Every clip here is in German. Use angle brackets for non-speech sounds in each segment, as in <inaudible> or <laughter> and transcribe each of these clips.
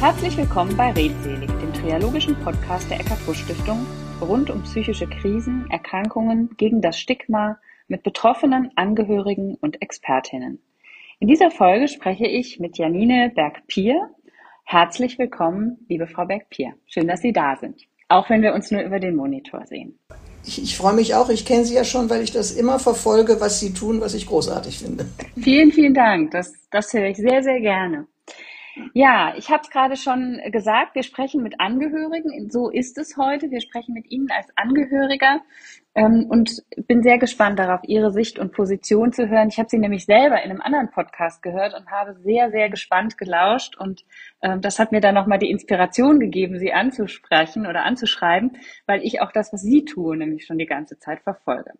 Herzlich willkommen bei Redselig, dem triologischen Podcast der Eckart-Busch-Stiftung rund um psychische Krisen, Erkrankungen, gegen das Stigma mit Betroffenen, Angehörigen und Expertinnen. In dieser Folge spreche ich mit Janine Berg-Pier. Herzlich willkommen, liebe Frau Berg-Pier. Schön, dass Sie da sind, auch wenn wir uns nur über den Monitor sehen. Ich, ich freue mich auch. Ich kenne Sie ja schon, weil ich das immer verfolge, was Sie tun, was ich großartig finde. Vielen, vielen Dank. Das, das höre ich sehr, sehr gerne. Ja, ich habe es gerade schon gesagt, wir sprechen mit Angehörigen. So ist es heute. Wir sprechen mit Ihnen als Angehöriger ähm, und bin sehr gespannt darauf, Ihre Sicht und Position zu hören. Ich habe Sie nämlich selber in einem anderen Podcast gehört und habe sehr, sehr gespannt gelauscht. Und ähm, das hat mir dann nochmal die Inspiration gegeben, Sie anzusprechen oder anzuschreiben, weil ich auch das, was Sie tun, nämlich schon die ganze Zeit verfolge.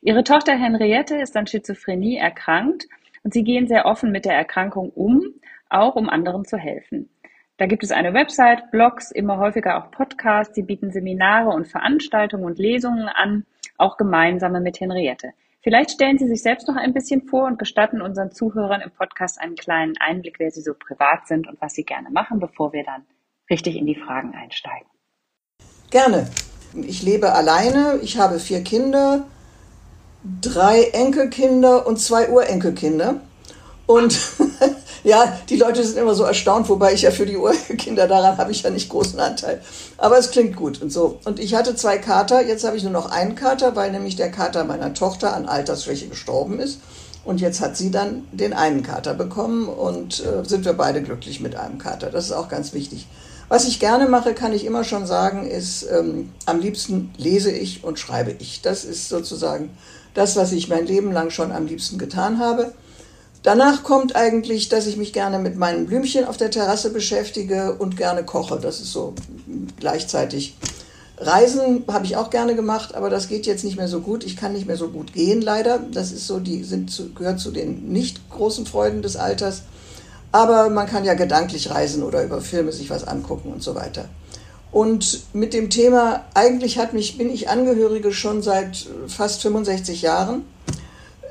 Ihre Tochter Henriette ist an Schizophrenie erkrankt und Sie gehen sehr offen mit der Erkrankung um auch um anderen zu helfen. Da gibt es eine Website, Blogs, immer häufiger auch Podcasts. Sie bieten Seminare und Veranstaltungen und Lesungen an, auch gemeinsame mit Henriette. Vielleicht stellen Sie sich selbst noch ein bisschen vor und gestatten unseren Zuhörern im Podcast einen kleinen Einblick, wer Sie so privat sind und was Sie gerne machen, bevor wir dann richtig in die Fragen einsteigen. Gerne. Ich lebe alleine, ich habe vier Kinder, drei Enkelkinder und zwei Urenkelkinder. Und <laughs> Ja, die Leute sind immer so erstaunt, wobei ich ja für die Urkinder daran habe ich ja nicht großen Anteil. Aber es klingt gut und so. Und ich hatte zwei Kater, jetzt habe ich nur noch einen Kater, weil nämlich der Kater meiner Tochter an Altersschwäche gestorben ist. Und jetzt hat sie dann den einen Kater bekommen und äh, sind wir beide glücklich mit einem Kater. Das ist auch ganz wichtig. Was ich gerne mache, kann ich immer schon sagen, ist, ähm, am liebsten lese ich und schreibe ich. Das ist sozusagen das, was ich mein Leben lang schon am liebsten getan habe. Danach kommt eigentlich, dass ich mich gerne mit meinen Blümchen auf der Terrasse beschäftige und gerne koche. Das ist so gleichzeitig. Reisen habe ich auch gerne gemacht, aber das geht jetzt nicht mehr so gut. Ich kann nicht mehr so gut gehen, leider. Das ist so, die sind zu, gehört zu den nicht großen Freuden des Alters. Aber man kann ja gedanklich reisen oder über Filme sich was angucken und so weiter. Und mit dem Thema, eigentlich hat mich, bin ich Angehörige schon seit fast 65 Jahren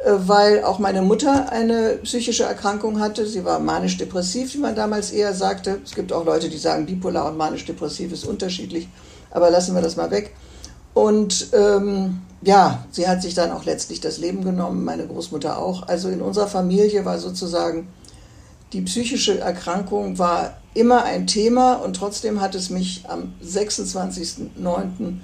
weil auch meine Mutter eine psychische Erkrankung hatte. Sie war manisch-depressiv, wie man damals eher sagte. Es gibt auch Leute, die sagen, bipolar und manisch-depressiv ist unterschiedlich, aber lassen wir das mal weg. Und ähm, ja, sie hat sich dann auch letztlich das Leben genommen, meine Großmutter auch. Also in unserer Familie war sozusagen die psychische Erkrankung war immer ein Thema und trotzdem hat es mich am 26.09.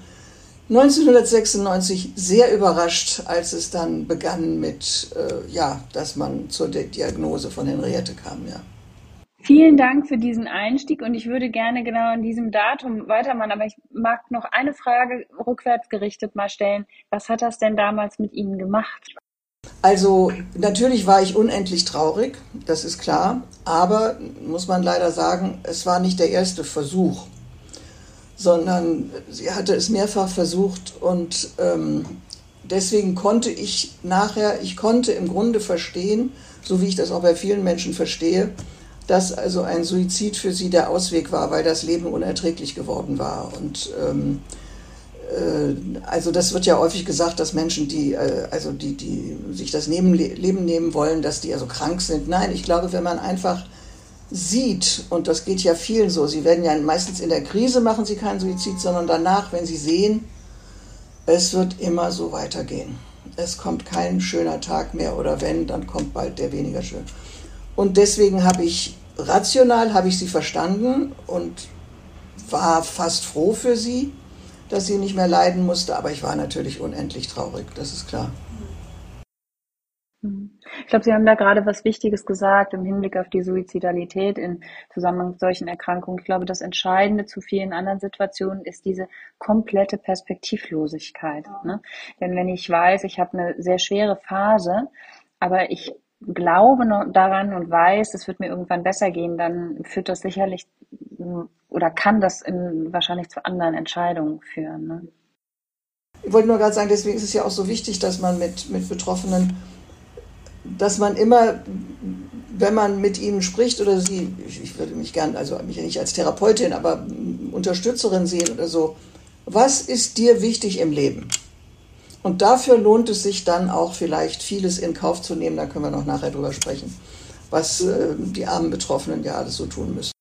1996 sehr überrascht, als es dann begann mit, äh, ja, dass man zur Diagnose von Henriette kam, ja. Vielen Dank für diesen Einstieg und ich würde gerne genau an diesem Datum weitermachen, aber ich mag noch eine Frage rückwärts gerichtet mal stellen. Was hat das denn damals mit Ihnen gemacht? Also natürlich war ich unendlich traurig, das ist klar, aber muss man leider sagen, es war nicht der erste Versuch sondern sie hatte es mehrfach versucht und ähm, deswegen konnte ich nachher, ich konnte im Grunde verstehen, so wie ich das auch bei vielen Menschen verstehe, dass also ein Suizid für sie der Ausweg war, weil das Leben unerträglich geworden war. Und ähm, äh, also das wird ja häufig gesagt, dass Menschen, die äh, also die, die sich das Leben nehmen wollen, dass die also krank sind. Nein, ich glaube, wenn man einfach sieht, und das geht ja vielen so, sie werden ja meistens in der Krise machen sie keinen Suizid, sondern danach, wenn sie sehen, es wird immer so weitergehen. Es kommt kein schöner Tag mehr oder wenn, dann kommt bald der weniger schön. Und deswegen habe ich, rational habe ich sie verstanden und war fast froh für sie, dass sie nicht mehr leiden musste, aber ich war natürlich unendlich traurig, das ist klar. Ich glaube, Sie haben da gerade was Wichtiges gesagt im Hinblick auf die Suizidalität in Zusammenhang mit solchen Erkrankungen. Ich glaube, das Entscheidende zu vielen anderen Situationen ist diese komplette Perspektivlosigkeit. Ne? Denn wenn ich weiß, ich habe eine sehr schwere Phase, aber ich glaube daran und weiß, es wird mir irgendwann besser gehen, dann führt das sicherlich oder kann das in, wahrscheinlich zu anderen Entscheidungen führen. Ne? Ich wollte nur gerade sagen, deswegen ist es ja auch so wichtig, dass man mit, mit Betroffenen dass man immer, wenn man mit ihnen spricht oder sie, ich, würde mich gern, also mich nicht als Therapeutin, aber Unterstützerin sehen oder so, was ist dir wichtig im Leben? Und dafür lohnt es sich dann auch vielleicht vieles in Kauf zu nehmen, da können wir noch nachher drüber sprechen, was äh, die armen Betroffenen ja alles so tun müssen.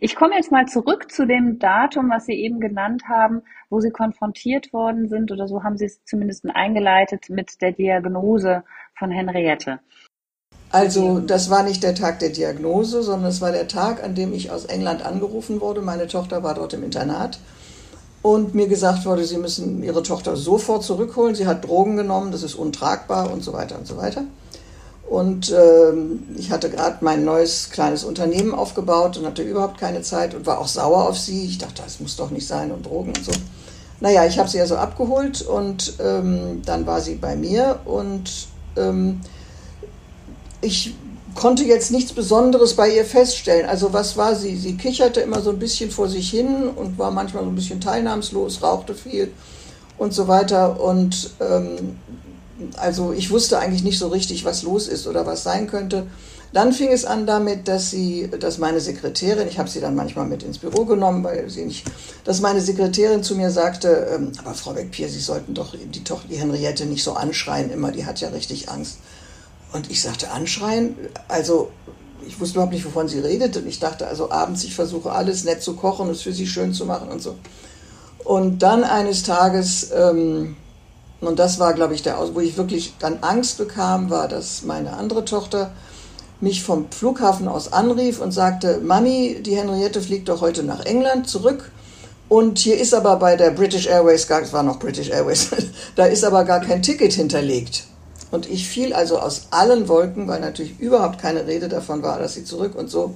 Ich komme jetzt mal zurück zu dem Datum, was Sie eben genannt haben, wo Sie konfrontiert worden sind, oder so haben Sie es zumindest eingeleitet mit der Diagnose von Henriette. Also das war nicht der Tag der Diagnose, sondern es war der Tag, an dem ich aus England angerufen wurde. Meine Tochter war dort im Internat und mir gesagt wurde, sie müssen ihre Tochter sofort zurückholen. Sie hat Drogen genommen, das ist untragbar und so weiter und so weiter. Und ähm, ich hatte gerade mein neues kleines Unternehmen aufgebaut und hatte überhaupt keine Zeit und war auch sauer auf sie. Ich dachte, das muss doch nicht sein und Drogen und so. Naja, ich habe sie also abgeholt und ähm, dann war sie bei mir und ähm, ich konnte jetzt nichts Besonderes bei ihr feststellen. Also was war sie? Sie kicherte immer so ein bisschen vor sich hin und war manchmal so ein bisschen teilnahmslos, rauchte viel und so weiter. Und ähm, also ich wusste eigentlich nicht so richtig, was los ist oder was sein könnte. Dann fing es an damit, dass sie, dass meine Sekretärin, ich habe sie dann manchmal mit ins Büro genommen, weil sie nicht, dass meine Sekretärin zu mir sagte, ähm, aber Frau Beck-Pier, Sie sollten doch die Tochter, Henriette nicht so anschreien immer, die hat ja richtig Angst. Und ich sagte, anschreien, also ich wusste überhaupt nicht, wovon sie redet. Und ich dachte, also abends, ich versuche alles nett zu kochen, es für sie schön zu machen und so. Und dann eines Tages, ähm, und das war, glaube ich, der Aus, wo ich wirklich dann Angst bekam, war, dass meine andere Tochter mich vom Flughafen aus anrief und sagte, Mami, die Henriette fliegt doch heute nach England zurück. Und hier ist aber bei der British Airways, gar, es war noch British Airways, <laughs> da ist aber gar kein Ticket hinterlegt. Und ich fiel also aus allen Wolken, weil natürlich überhaupt keine Rede davon war, dass sie zurück und so.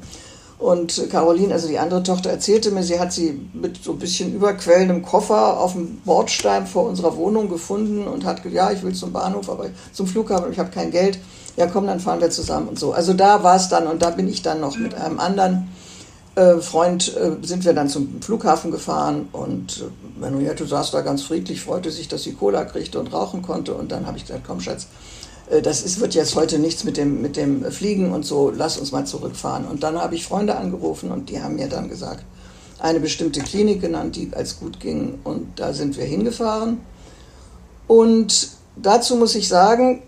Und Caroline, also die andere Tochter, erzählte mir, sie hat sie mit so ein bisschen überquellendem Koffer auf dem Bordstein vor unserer Wohnung gefunden und hat gesagt, ja, ich will zum Bahnhof, aber zum Flughafen, ich habe kein Geld. Ja, komm, dann fahren wir zusammen und so. Also da war es dann und da bin ich dann noch mit einem anderen äh, Freund äh, sind wir dann zum Flughafen gefahren und äh, Manuette saß da ganz friedlich, freute sich, dass sie Cola kriegte und rauchen konnte. Und dann habe ich gesagt, komm Schatz, äh, das ist, wird jetzt heute nichts mit dem, mit dem Fliegen und so, lass uns mal zurückfahren. Und dann habe ich Freunde angerufen und die haben mir dann gesagt, eine bestimmte Klinik genannt, die als gut ging. Und da sind wir hingefahren. Und dazu muss ich sagen,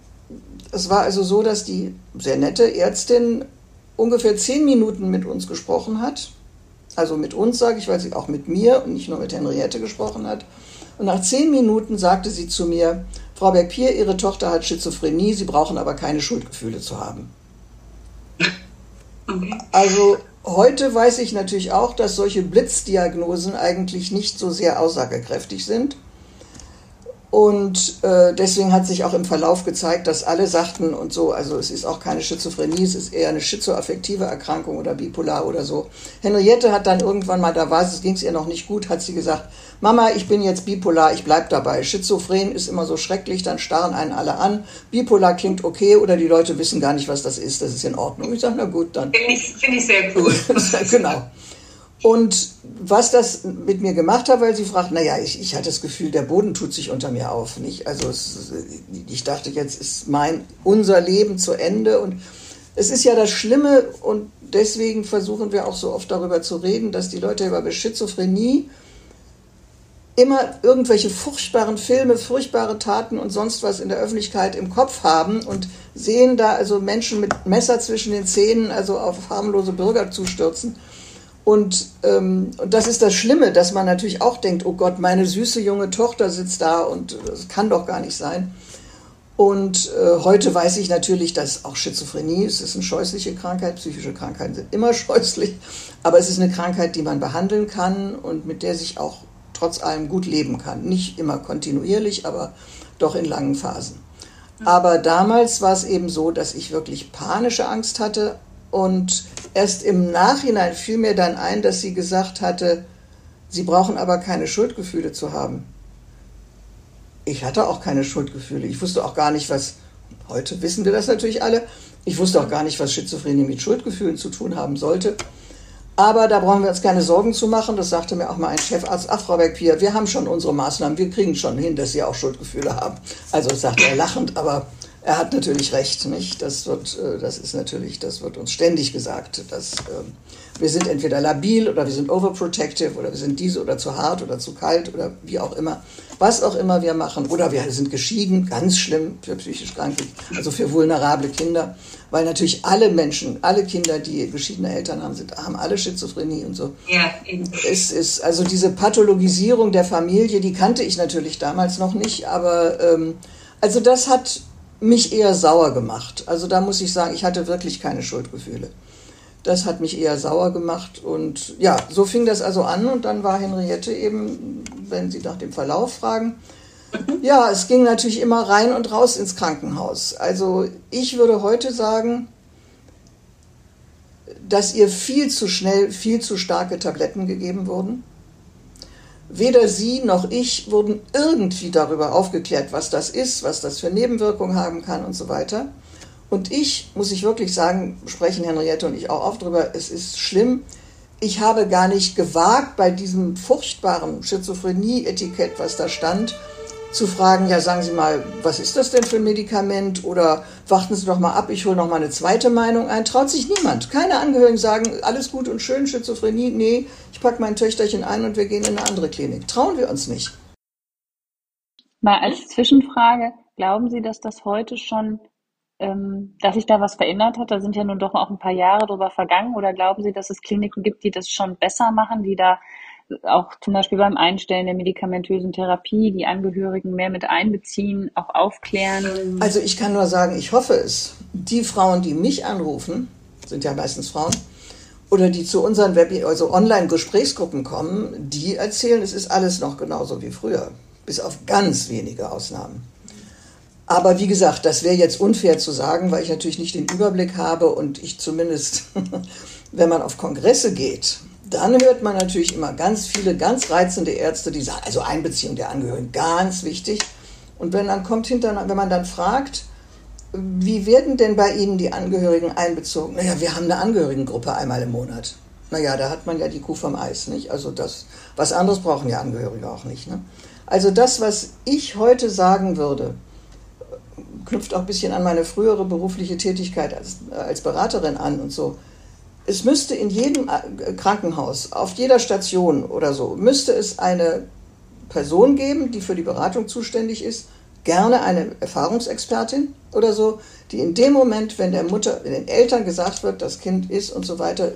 es war also so, dass die sehr nette Ärztin ungefähr zehn Minuten mit uns gesprochen hat. Also mit uns, sage ich, weil sie auch mit mir und nicht nur mit Henriette gesprochen hat. Und nach zehn Minuten sagte sie zu mir, Frau Bergpier, Ihre Tochter hat Schizophrenie, Sie brauchen aber keine Schuldgefühle zu haben. <laughs> Okay. Also heute weiß ich natürlich auch, dass solche Blitzdiagnosen eigentlich nicht so sehr aussagekräftig sind. Und äh, deswegen hat sich auch im Verlauf gezeigt, dass alle sagten und so, also es ist auch keine Schizophrenie, es ist eher eine schizoaffektive Erkrankung oder bipolar oder so. Henriette hat dann irgendwann mal, da war es, ging es ihr noch nicht gut, hat sie gesagt, Mama, ich bin jetzt bipolar, ich bleib dabei. Schizophren ist immer so schrecklich, dann starren einen alle an. Bipolar klingt okay oder die Leute wissen gar nicht, was das ist, das ist in Ordnung. Ich sage, na gut, dann. Finde ich, find ich sehr cool. <laughs> genau. Und was das mit mir gemacht hat, weil sie fragt, naja, ich, ich hatte das Gefühl, der Boden tut sich unter mir auf. Nicht? Also es, ich dachte, jetzt ist mein, unser Leben zu Ende. Und es ist ja das Schlimme und deswegen versuchen wir auch so oft darüber zu reden, dass die Leute über Schizophrenie immer irgendwelche furchtbaren Filme, furchtbare Taten und sonst was in der Öffentlichkeit im Kopf haben und sehen da also Menschen mit Messer zwischen den Zähnen, also auf harmlose Bürger zustürzen. Und, ähm, und das ist das Schlimme, dass man natürlich auch denkt, oh Gott, meine süße junge Tochter sitzt da und das kann doch gar nicht sein. Und äh, heute weiß ich natürlich, dass auch Schizophrenie ist, ist eine scheußliche Krankheit. Psychische Krankheiten sind immer <laughs> scheußlich, aber es ist eine Krankheit, die man behandeln kann und mit der sich auch trotz allem gut leben kann. Nicht immer kontinuierlich, aber doch in langen Phasen. Aber damals war es eben so, dass ich wirklich panische Angst hatte, und erst im Nachhinein fiel mir dann ein, dass sie gesagt hatte, sie brauchen aber keine Schuldgefühle zu haben. Ich hatte auch keine Schuldgefühle. Ich wusste auch gar nicht, was, heute wissen wir das natürlich alle, ich wusste auch gar nicht, was Schizophrenie mit Schuldgefühlen zu tun haben sollte. Aber da brauchen wir uns keine Sorgen zu machen. Das sagte mir auch mal ein Chefarzt, ach Frau Beck-Pier, wir haben schon unsere Maßnahmen, wir kriegen schon hin, dass Sie auch Schuldgefühle haben. Also das sagte er lachend, aber er hat natürlich recht, nicht? Das wird, äh, das ist natürlich, das wird uns ständig gesagt, dass ähm, wir sind entweder labil oder wir sind overprotective oder wir sind diese oder zu hart oder zu kalt oder wie auch immer. was auch immer wir machen. Oder wir sind geschieden, ganz schlimm für psychisch Kranke, also für vulnerable Kinder. Weil natürlich alle Menschen, alle Kinder, die geschiedene Eltern haben, sind, haben alle Schizophrenie und so. Ja, eben. Es ist, also diese Pathologisierung der Familie, die kannte ich natürlich damals noch nicht, aber ähm, also das hat mich eher sauer gemacht. Also da muss ich sagen, ich hatte wirklich keine Schuldgefühle. Das hat mich eher sauer gemacht. Und ja, so fing das also an. Und dann war Henriette eben, wenn Sie nach dem Verlauf fragen, ja, es ging natürlich immer rein und raus ins Krankenhaus. Also ich würde heute sagen, dass ihr viel zu schnell, viel zu starke Tabletten gegeben wurden. Weder Sie noch ich wurden irgendwie darüber aufgeklärt, was das ist, was das für Nebenwirkungen haben kann und so weiter. Und ich, muss ich wirklich sagen, sprechen Henriette und ich auch oft darüber, es ist schlimm. Ich habe gar nicht gewagt, bei diesem furchtbaren Schizophrenie-Etikett, was da stand, zu fragen, ja, sagen Sie mal, was ist das denn für ein Medikament? Oder warten Sie doch mal ab, ich hole noch mal eine zweite Meinung ein. Traut sich niemand. Keine Angehörigen sagen, alles gut und schön, Schizophrenie. Nee, ich packe mein Töchterchen ein und wir gehen in eine andere Klinik. Trauen wir uns nicht. Mal als Zwischenfrage, glauben Sie, dass das heute schon, ähm, dass sich da was verändert hat? Da sind ja nun doch auch ein paar Jahre drüber vergangen. Oder glauben Sie, dass es Kliniken gibt, die das schon besser machen, die da auch zum Beispiel beim Einstellen der medikamentösen Therapie die Angehörigen mehr mit einbeziehen, auch aufklären? Also ich kann nur sagen, ich hoffe es. Die Frauen, die mich anrufen, sind ja meistens Frauen, oder die zu unseren Web also Online-Gesprächsgruppen kommen, die erzählen, es ist alles noch genauso wie früher, bis auf ganz wenige Ausnahmen. Aber wie gesagt, das wäre jetzt unfair zu sagen, weil ich natürlich nicht den Überblick habe und ich zumindest, <laughs> wenn man auf Kongresse geht, dann hört man natürlich immer ganz viele ganz reizende Ärzte, die sagen, also Einbeziehung der Angehörigen, ganz wichtig. Und wenn dann kommt hinter, wenn man dann fragt, wie werden denn bei Ihnen die Angehörigen einbezogen? Naja, wir haben eine Angehörigengruppe einmal im Monat. Naja, da hat man ja die Kuh vom Eis, nicht? Also das, was anderes brauchen ja Angehörige auch nicht. Ne? Also das, was ich heute sagen würde, knüpft auch ein bisschen an meine frühere berufliche Tätigkeit als, als Beraterin an und so es müsste in jedem äh, Krankenhaus, auf jeder Station oder so, müsste es eine Person geben, die für die Beratung zuständig ist, gerne eine Erfahrungsexpertin oder so, die in dem Moment, wenn der Mutter, wenn den Eltern gesagt wird, das Kind ist und so weiter,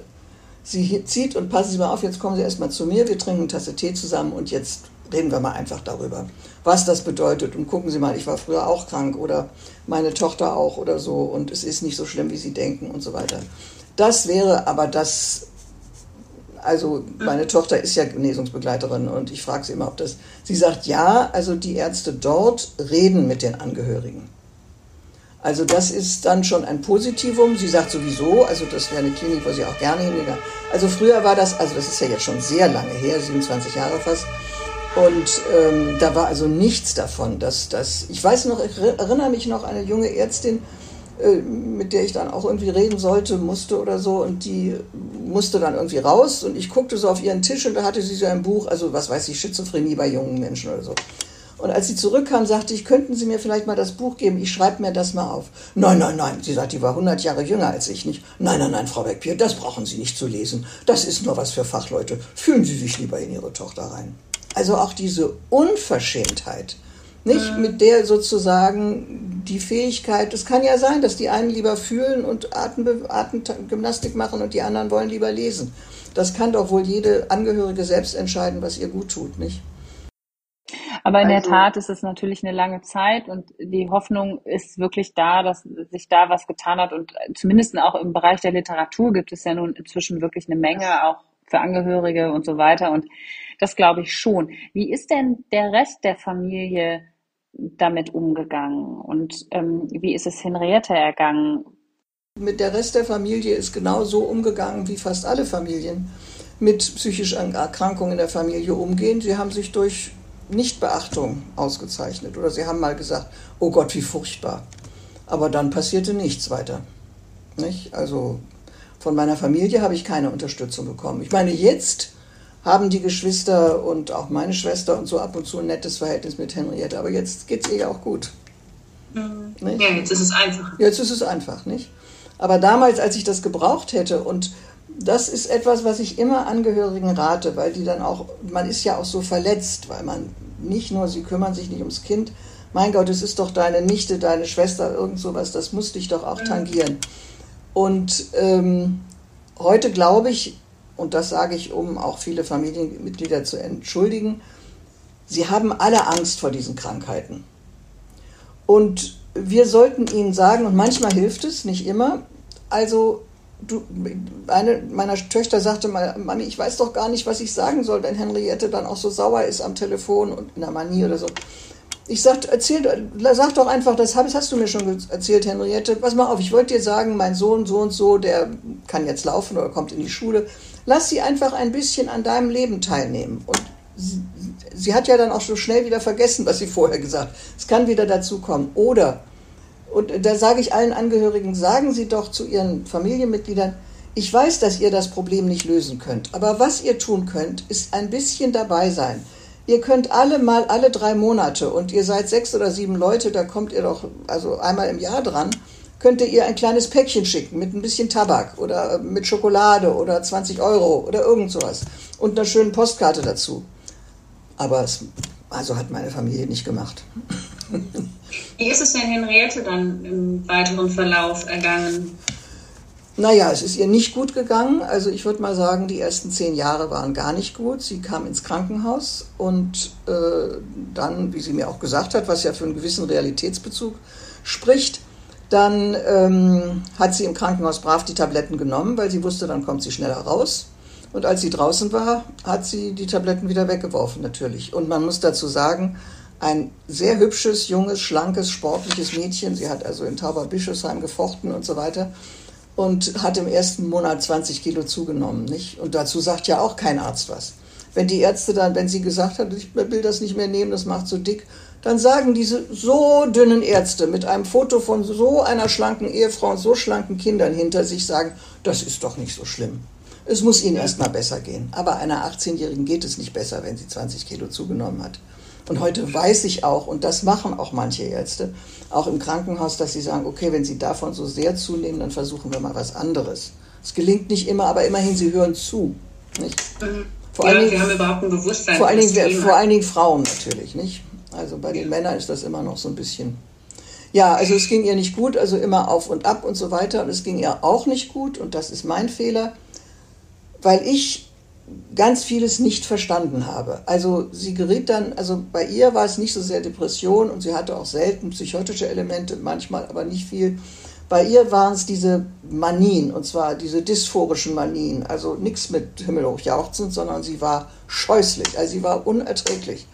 sie zieht und passen Sie mal auf, jetzt kommen Sie erstmal zu mir, wir trinken eine Tasse Tee zusammen und jetzt reden wir mal einfach darüber, was das bedeutet. Und gucken Sie mal, ich war früher auch krank oder meine Tochter auch oder so und es ist nicht so schlimm, wie Sie denken und so weiter. Das wäre aber das, also meine Tochter ist ja Genesungsbegleiterin und ich frage sie immer, ob das, sie sagt ja, also die Ärzte dort reden mit den Angehörigen. Also das ist dann schon ein Positivum. Sie sagt sowieso, also das wäre eine Klinik, wo sie auch gerne hingegangen. Also früher war das, also das ist ja jetzt schon sehr lange her, 27 Jahre fast. Und ähm, da war also nichts davon, dass das. Ich weiß noch, ich erinnere mich noch eine junge Ärztin, mit der ich dann auch irgendwie reden sollte, musste oder so. Und die musste dann irgendwie raus. Und ich guckte so auf ihren Tisch und da hatte sie so ein Buch, also was weiß ich, Schizophrenie bei jungen Menschen oder so. Und als sie zurückkam, sagte ich, könnten Sie mir vielleicht mal das Buch geben? Ich schreibe mir das mal auf. Nein, nein, nein. Sie sagt, die war 100 Jahre jünger als ich nicht. Nein, nein, nein, Frau Beckpier, das brauchen Sie nicht zu lesen. Das ist nur was für Fachleute. Fühlen Sie sich lieber in Ihre Tochter rein. Also auch diese Unverschämtheit, nicht? Mit der sozusagen die Fähigkeit, es kann ja sein, dass die einen lieber fühlen und Atembe Atemgymnastik machen und die anderen wollen lieber lesen. Das kann doch wohl jede Angehörige selbst entscheiden, was ihr gut tut, nicht? Aber in also, der Tat ist es natürlich eine lange Zeit und die Hoffnung ist wirklich da, dass sich da was getan hat. Und zumindest auch im Bereich der Literatur gibt es ja nun inzwischen wirklich eine Menge, auch für Angehörige und so weiter. Und das glaube ich schon. Wie ist denn der Rest der Familie damit umgegangen und ähm, wie ist es Henriette ergangen? Mit der Rest der Familie ist genau so umgegangen, wie fast alle Familien mit psychischen Erkrankungen in der Familie umgehen. Sie haben sich durch Nichtbeachtung ausgezeichnet oder sie haben mal gesagt, oh Gott, wie furchtbar. Aber dann passierte nichts weiter. Nicht? Also von meiner Familie habe ich keine Unterstützung bekommen. Ich meine, jetzt haben die Geschwister und auch meine Schwester und so ab und zu ein nettes Verhältnis mit Henriette. Aber jetzt geht es ihr ja auch gut. Mhm. Ja, jetzt ist es einfach. Jetzt ist es einfach, nicht? Aber damals, als ich das gebraucht hätte, und das ist etwas, was ich immer Angehörigen rate, weil die dann auch, man ist ja auch so verletzt, weil man nicht nur, sie kümmern sich nicht ums Kind. Mein Gott, es ist doch deine Nichte, deine Schwester, irgend sowas, das muss dich doch auch mhm. tangieren. Und ähm, heute glaube ich, und das sage ich, um auch viele Familienmitglieder zu entschuldigen, sie haben alle Angst vor diesen Krankheiten. Und wir sollten ihnen sagen, und manchmal hilft es, nicht immer, also du, eine meiner Töchter sagte mal, Mami, ich weiß doch gar nicht, was ich sagen soll, wenn Henriette dann auch so sauer ist am Telefon und in der Manie oder so. Ich sagte, erzähl, sag doch einfach, das hast du mir schon erzählt, Henriette. Pass mal auf, ich wollte dir sagen, mein Sohn so und so, der kann jetzt laufen oder kommt in die Schule. Lass sie einfach ein bisschen an deinem Leben teilnehmen. Und sie, sie hat ja dann auch so schnell wieder vergessen, was sie vorher gesagt hat. Es kann wieder dazu kommen. Oder und da sage ich allen Angehörigen, sagen Sie doch zu Ihren Familienmitgliedern, ich weiß, dass ihr das Problem nicht lösen könnt, aber was ihr tun könnt, ist ein bisschen dabei sein. Ihr könnt alle mal alle drei Monate und ihr seid sechs oder sieben Leute, da kommt ihr doch also einmal im Jahr dran, könnt ihr ein kleines Päckchen schicken mit ein bisschen Tabak oder mit Schokolade oder 20 Euro oder irgend sowas und einer schönen Postkarte dazu. Aber es, also hat meine Familie nicht gemacht. <laughs> Wie ist es denn Henriette dann im weiteren Verlauf ergangen? Naja, es ist ihr nicht gut gegangen. Also ich würde mal sagen, die ersten zehn Jahre waren gar nicht gut. Sie kam ins Krankenhaus und äh, dann, wie sie mir auch gesagt hat, was ja für einen gewissen Realitätsbezug spricht, dann ähm, hat sie im Krankenhaus brav die Tabletten genommen, weil sie wusste, dann kommt sie schneller raus. Und als sie draußen war, hat sie die Tabletten wieder weggeworfen natürlich. Und man muss dazu sagen, ein sehr hübsches, junges, schlankes, sportliches Mädchen. Sie hat also in Tauberbischofsheim gefochten und so weiter und hat im ersten Monat 20 Kilo zugenommen. Nicht? Und dazu sagt ja auch kein Arzt was. Wenn die Ärzte dann, wenn sie gesagt hat, ich will das nicht mehr nehmen, das macht so dick, dann sagen diese so dünnen Ärzte mit einem Foto von so einer schlanken Ehefrau und so schlanken Kindern hinter sich sagen, das ist doch nicht so schlimm. Es muss ihnen erst mal besser gehen. Aber einer 18-Jährigen geht es nicht besser, wenn sie 20 Kilo zugenommen hat. Und heute weiß ich auch, und das machen auch manche Ärzte, auch im Krankenhaus, dass sie sagen, okay, wenn sie davon so sehr zunehmen, dann versuchen wir mal was anderes. Es gelingt nicht immer, aber immerhin, sie hören zu. Nicht? Vor ja, allen Dingen, wir haben überhaupt ein Bewusstsein. Vor allen, Dingen, vor allen Dingen Frauen natürlich, nicht? Also bei den Männern ist das immer noch so ein bisschen. Ja, also es ging ihr nicht gut, also immer auf und ab und so weiter. Und es ging ihr auch nicht gut, und das ist mein Fehler, weil ich ganz vieles nicht verstanden habe. Also sie geriet dann, also bei ihr war es nicht so sehr Depression und sie hatte auch selten psychotische Elemente, manchmal aber nicht viel. Bei ihr waren es diese Manien, und zwar diese dysphorischen Manien, also nichts mit himmelhoch jauchzend, sondern sie war scheußlich, also sie war unerträglich.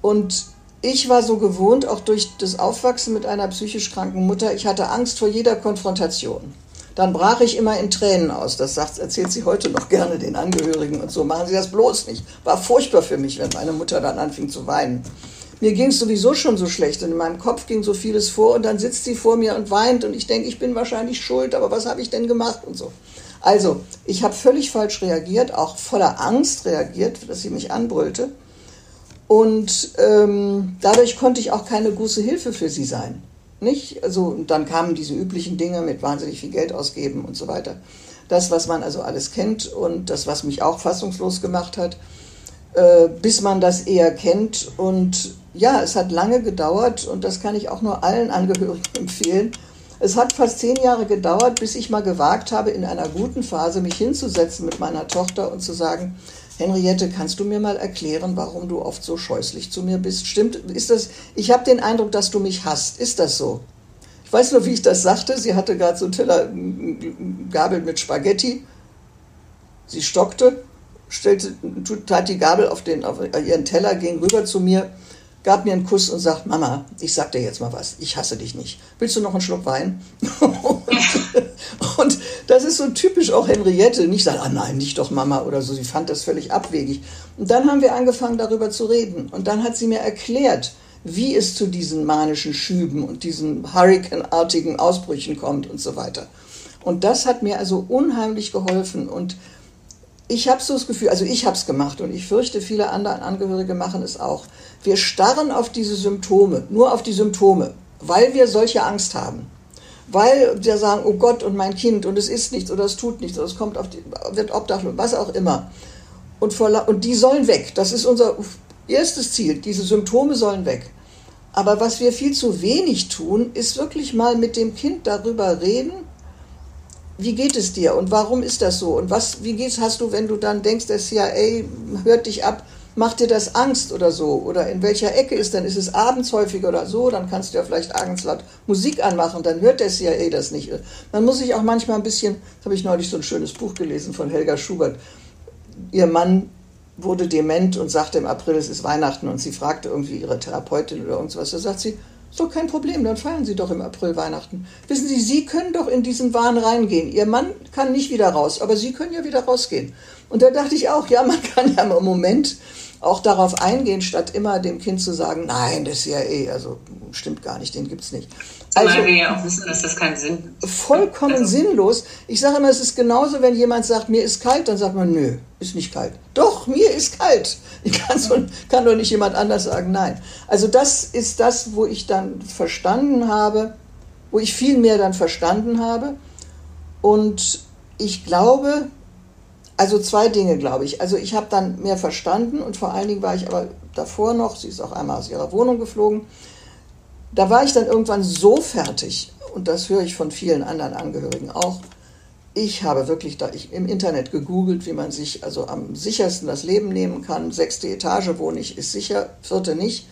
Und ich war so gewohnt, auch durch das Aufwachsen mit einer psychisch kranken Mutter, ich hatte Angst vor jeder Konfrontation dann brach ich immer in Tränen aus. Das sagt, erzählt sie heute noch gerne den Angehörigen und so. Machen Sie das bloß nicht. War furchtbar für mich, wenn meine Mutter dann anfing zu weinen. Mir ging es sowieso schon so schlecht und in meinem Kopf ging so vieles vor und dann sitzt sie vor mir und weint und ich denke, ich bin wahrscheinlich schuld, aber was habe ich denn gemacht und so. Also, ich habe völlig falsch reagiert, auch voller Angst reagiert, dass sie mich anbrüllte. Und ähm, dadurch konnte ich auch keine große Hilfe für sie sein. Nicht? Also, dann kamen diese üblichen Dinge mit wahnsinnig viel Geld ausgeben und so weiter. Das, was man also alles kennt und das, was mich auch fassungslos gemacht hat, äh, bis man das eher kennt. Und ja, es hat lange gedauert und das kann ich auch nur allen Angehörigen <laughs> empfehlen. Es hat fast zehn Jahre gedauert, bis ich mal gewagt habe, in einer guten Phase mich hinzusetzen mit meiner Tochter und zu sagen, Henriette, kannst du mir mal erklären, warum du oft so scheußlich zu mir bist? Stimmt, ist das, ich habe den Eindruck, dass du mich hasst. Ist das so? Ich weiß nur, wie ich das sagte. Sie hatte gerade so einen Teller Gabel mit Spaghetti. Sie stockte, stellte, tat die Gabel auf, den, auf ihren Teller, ging rüber zu mir gab mir einen Kuss und sagt, Mama, ich sag dir jetzt mal was, ich hasse dich nicht. Willst du noch einen Schluck Wein? und, <laughs> und, das ist so typisch auch Henriette, nicht sagen, ah nein, nicht doch Mama oder so, sie fand das völlig abwegig. Und dann haben wir angefangen darüber zu reden und dann hat sie mir erklärt, wie es zu diesen manischen Schüben und diesen Hurricane-artigen Ausbrüchen kommt und so weiter. Und das hat mir also unheimlich geholfen und ich habe so das Gefühl, also ich habe es gemacht und ich fürchte, viele andere Angehörige machen es auch. Wir starren auf diese Symptome, nur auf die Symptome, weil wir solche Angst haben. Weil wir sagen, oh Gott und mein Kind und es ist nichts oder es tut nichts oder es kommt auf die, wird obdachlos, was auch immer. Und, vor, und die sollen weg. Das ist unser erstes Ziel, diese Symptome sollen weg. Aber was wir viel zu wenig tun, ist wirklich mal mit dem Kind darüber reden, wie geht es dir und warum ist das so und was, wie geht's, hast du, wenn du dann denkst, der CIA hört dich ab, macht dir das Angst oder so oder in welcher Ecke ist, dann ist es abends häufiger oder so, dann kannst du ja vielleicht abends laut Musik anmachen, dann hört der CIA das nicht. Man muss sich auch manchmal ein bisschen, das habe ich neulich so ein schönes Buch gelesen von Helga Schubert, ihr Mann wurde dement und sagte im April, es ist Weihnachten und sie fragte irgendwie ihre Therapeutin oder irgendwas. Da sagt sie, doch kein Problem, dann feiern Sie doch im April Weihnachten. Wissen Sie, Sie können doch in diesen Wahn reingehen. Ihr Mann kann nicht wieder raus, aber Sie können ja wieder rausgehen. Und da dachte ich auch, ja, man kann <laughs> ja im Moment auch darauf eingehen, statt immer dem Kind zu sagen, nein, das ist ja eh, also stimmt gar nicht, den gibt es nicht. Also, Weil wir ja auch wissen, dass das keinen Sinn hat. Vollkommen also. sinnlos. Ich sage immer, es ist genauso, wenn jemand sagt, mir ist kalt, dann sagt man, nö, ist nicht kalt. Doch, mir ist kalt. Ich kann, so, kann doch nicht jemand anders sagen, nein. Also das ist das, wo ich dann verstanden habe, wo ich viel mehr dann verstanden habe. Und ich glaube, also zwei Dinge, glaube ich. Also ich habe dann mehr verstanden und vor allen Dingen war ich aber davor noch, sie ist auch einmal aus ihrer Wohnung geflogen, da war ich dann irgendwann so fertig, und das höre ich von vielen anderen Angehörigen auch, ich habe wirklich da ich im Internet gegoogelt, wie man sich also am sichersten das Leben nehmen kann. Sechste Etage wohne ich, ist sicher, vierte nicht.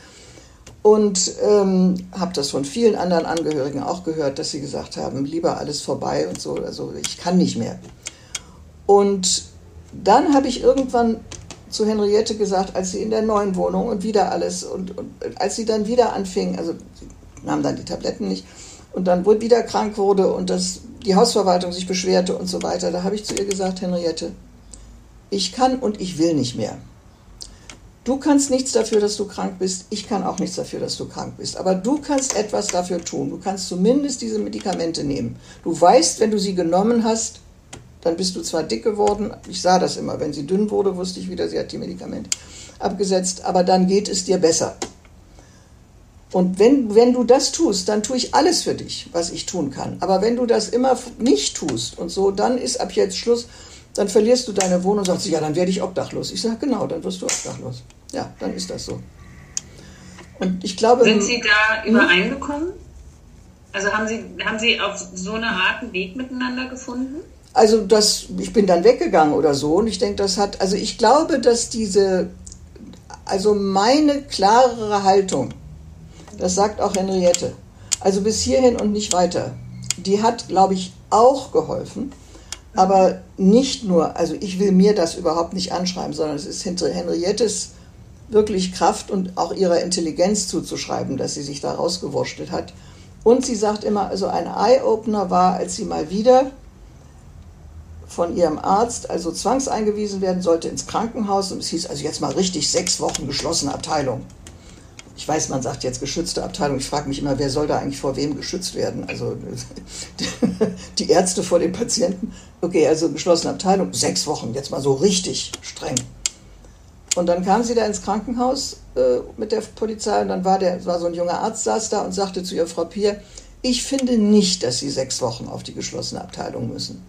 Und ähm, habe das von vielen anderen Angehörigen auch gehört, dass sie gesagt haben, lieber alles vorbei und so, also ich kann nicht mehr. Und dann habe ich irgendwann zu Henriette gesagt, als sie in der neuen Wohnung und wieder alles und, und als sie dann wieder anfing, also sie nahm dann die Tabletten nicht und dann wohl wieder krank wurde und das, die Hausverwaltung sich beschwerte und so weiter, da habe ich zu ihr gesagt, Henriette, ich kann und ich will nicht mehr. Du kannst nichts dafür, dass du krank bist. Ich kann auch nichts dafür, dass du krank bist. Aber du kannst etwas dafür tun. Du kannst zumindest diese Medikamente nehmen. Du weißt, wenn du sie genommen hast, dann bist du zwar dick geworden, ich sah das immer, wenn sie dünn wurde, wusste ich wieder, sie hat die Medikamente abgesetzt, aber dann geht es dir besser. Und wenn, wenn du das tust, dann tue ich alles für dich, was ich tun kann. Aber wenn du das immer nicht tust und so, dann ist ab jetzt Schluss, dann verlierst du deine Wohnung und sagst, ja, dann werde ich obdachlos. Ich sage, genau, dann wirst du obdachlos. Ja, dann ist das so. Und ich glaube. Sind Sie da hm? übereingekommen? Also haben Sie, haben Sie auf so eine Art einen Weg miteinander gefunden? Also das, ich bin dann weggegangen oder so und ich denke, das hat, also ich glaube, dass diese, also meine klarere Haltung, das sagt auch Henriette, also bis hierhin und nicht weiter, die hat, glaube ich, auch geholfen, aber nicht nur, also ich will mir das überhaupt nicht anschreiben, sondern es ist hinter Henriettes wirklich Kraft und auch ihrer Intelligenz zuzuschreiben, dass sie sich da rausgewurschtelt hat. Und sie sagt immer, also ein Eye-Opener war, als sie mal wieder von ihrem Arzt also zwangseingewiesen werden sollte ins Krankenhaus. Und es hieß also jetzt mal richtig sechs Wochen geschlossene Abteilung. Ich weiß, man sagt jetzt geschützte Abteilung. Ich frage mich immer, wer soll da eigentlich vor wem geschützt werden? Also <laughs> die Ärzte vor den Patienten. Okay, also geschlossene Abteilung, sechs Wochen, jetzt mal so richtig streng. Und dann kam sie da ins Krankenhaus äh, mit der Polizei und dann war der, war so ein junger Arzt, saß da und sagte zu ihr, Frau Pier, ich finde nicht, dass Sie sechs Wochen auf die geschlossene Abteilung müssen.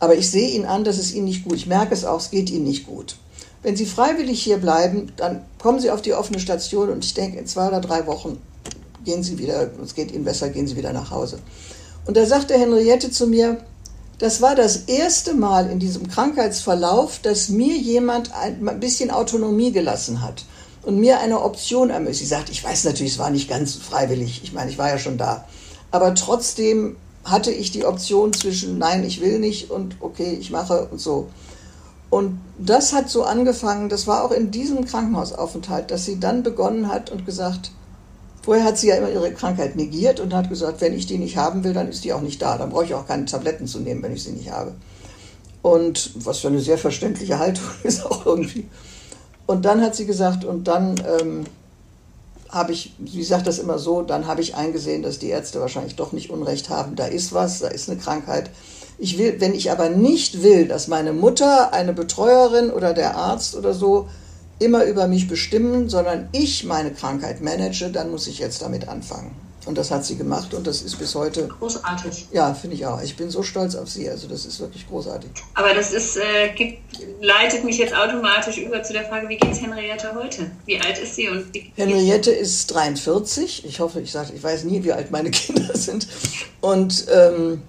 Aber ich sehe ihn an, dass es Ihnen nicht gut. Ich merke es auch, es geht Ihnen nicht gut. Wenn Sie freiwillig hier bleiben, dann kommen Sie auf die offene Station und ich denke, in zwei oder drei Wochen gehen Sie wieder, es geht Ihnen besser, gehen Sie wieder nach Hause. Und da sagte Henriette zu mir, das war das erste Mal in diesem Krankheitsverlauf, dass mir jemand ein bisschen Autonomie gelassen hat und mir eine Option ermöglicht. Sie sagt, ich weiß natürlich, es war nicht ganz freiwillig. Ich meine, ich war ja schon da. Aber trotzdem hatte ich die Option zwischen nein, ich will nicht und okay, ich mache und so. Und das hat so angefangen, das war auch in diesem Krankenhausaufenthalt, dass sie dann begonnen hat und gesagt, vorher hat sie ja immer ihre Krankheit negiert und hat gesagt, wenn ich die nicht haben will, dann ist die auch nicht da. Dann brauche ich auch keine Tabletten zu nehmen, wenn ich sie nicht habe. Und was für eine sehr verständliche Haltung <laughs> ist auch irgendwie. Und dann hat sie gesagt, und dann ähm, habe ich, sie sagt das immer so, dann habe ich eingesehen, dass die Ärzte wahrscheinlich doch nicht Unrecht haben. Da ist was, da ist eine Krankheit. Ich will, wenn ich aber nicht will, dass meine Mutter, eine Betreuerin oder der Arzt oder so immer über mich bestimmen, sondern ich meine Krankheit manage, dann muss ich jetzt damit anfangen. Und das hat sie gemacht und das ist bis heute. Großartig. Ja, finde ich auch. Ich bin so stolz auf sie. Also das ist wirklich großartig. Aber das ist, äh, gibt, leitet mich jetzt automatisch über zu der Frage, wie geht es Henriette heute? Wie alt ist sie und Henriette ist 43. Ich hoffe, ich sage, ich weiß nie, wie alt meine <laughs> Kinder sind. Und ähm,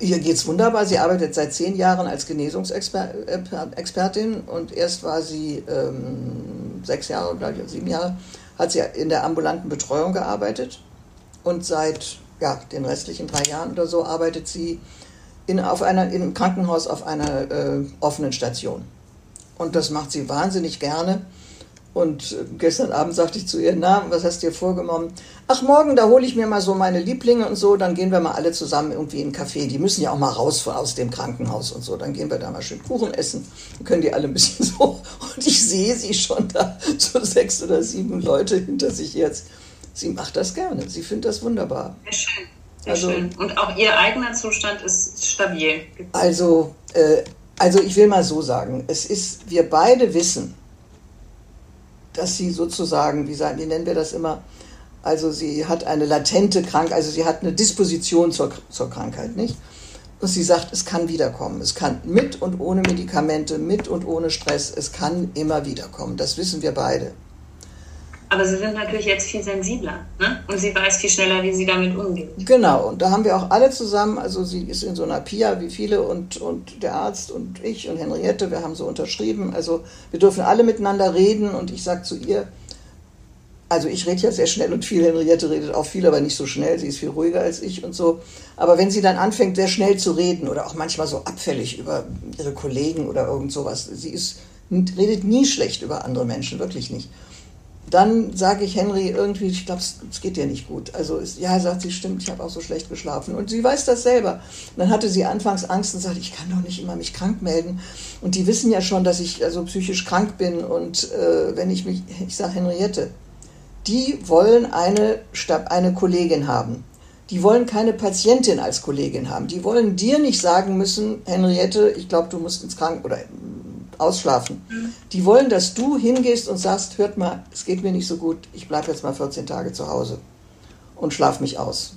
ihr es wunderbar. Sie arbeitet seit zehn Jahren als Genesungsexpertin und erst war sie ähm, sechs Jahre, glaube ich, sieben Jahre, hat sie in der ambulanten Betreuung gearbeitet und seit ja, den restlichen drei Jahren oder so arbeitet sie in, auf einer, im Krankenhaus auf einer äh, offenen Station. Und das macht sie wahnsinnig gerne. Und äh, gestern Abend sagte ich zu ihr, na, was hast du dir vorgenommen? Ach, morgen, da hole ich mir mal so meine Lieblinge und so, dann gehen wir mal alle zusammen irgendwie in einen Café. Die müssen ja auch mal raus aus dem Krankenhaus und so. Dann gehen wir da mal schön Kuchen essen. Dann können die alle ein bisschen <laughs> so. Und ich sehe sie schon da, so sechs oder sieben Leute hinter sich jetzt sie macht das gerne. Sie findet das wunderbar. Sehr schön. Sehr also, schön. Und auch ihr eigener Zustand ist stabil. Also, äh, also ich will mal so sagen, es ist, wir beide wissen, dass sie sozusagen, wie, sagen, wie nennen wir das immer, also sie hat eine latente Krankheit, also sie hat eine Disposition zur, zur Krankheit, nicht? Und sie sagt, es kann wiederkommen. Es kann mit und ohne Medikamente, mit und ohne Stress, es kann immer wiederkommen. Das wissen wir beide. Aber sie sind natürlich jetzt viel sensibler ne? und sie weiß viel schneller, wie sie damit umgeht. Genau, und da haben wir auch alle zusammen, also sie ist in so einer PIA wie viele und, und der Arzt und ich und Henriette, wir haben so unterschrieben. Also wir dürfen alle miteinander reden und ich sage zu ihr, also ich rede ja sehr schnell und viel, Henriette redet auch viel, aber nicht so schnell, sie ist viel ruhiger als ich und so. Aber wenn sie dann anfängt, sehr schnell zu reden oder auch manchmal so abfällig über ihre Kollegen oder irgend sowas, sie ist, redet nie schlecht über andere Menschen, wirklich nicht dann sage ich Henry irgendwie, ich glaube, es geht dir nicht gut. Also ist, ja, sagt sie, stimmt, ich habe auch so schlecht geschlafen. Und sie weiß das selber. Und dann hatte sie anfangs Angst und sagte, ich kann doch nicht immer mich krank melden. Und die wissen ja schon, dass ich also psychisch krank bin. Und äh, wenn ich mich, ich sage Henriette, die wollen eine, eine Kollegin haben. Die wollen keine Patientin als Kollegin haben. Die wollen dir nicht sagen müssen, Henriette, ich glaube, du musst ins Kranken oder ausschlafen. Die wollen, dass du hingehst und sagst, hört mal, es geht mir nicht so gut, ich bleibe jetzt mal 14 Tage zu Hause und schlaf mich aus.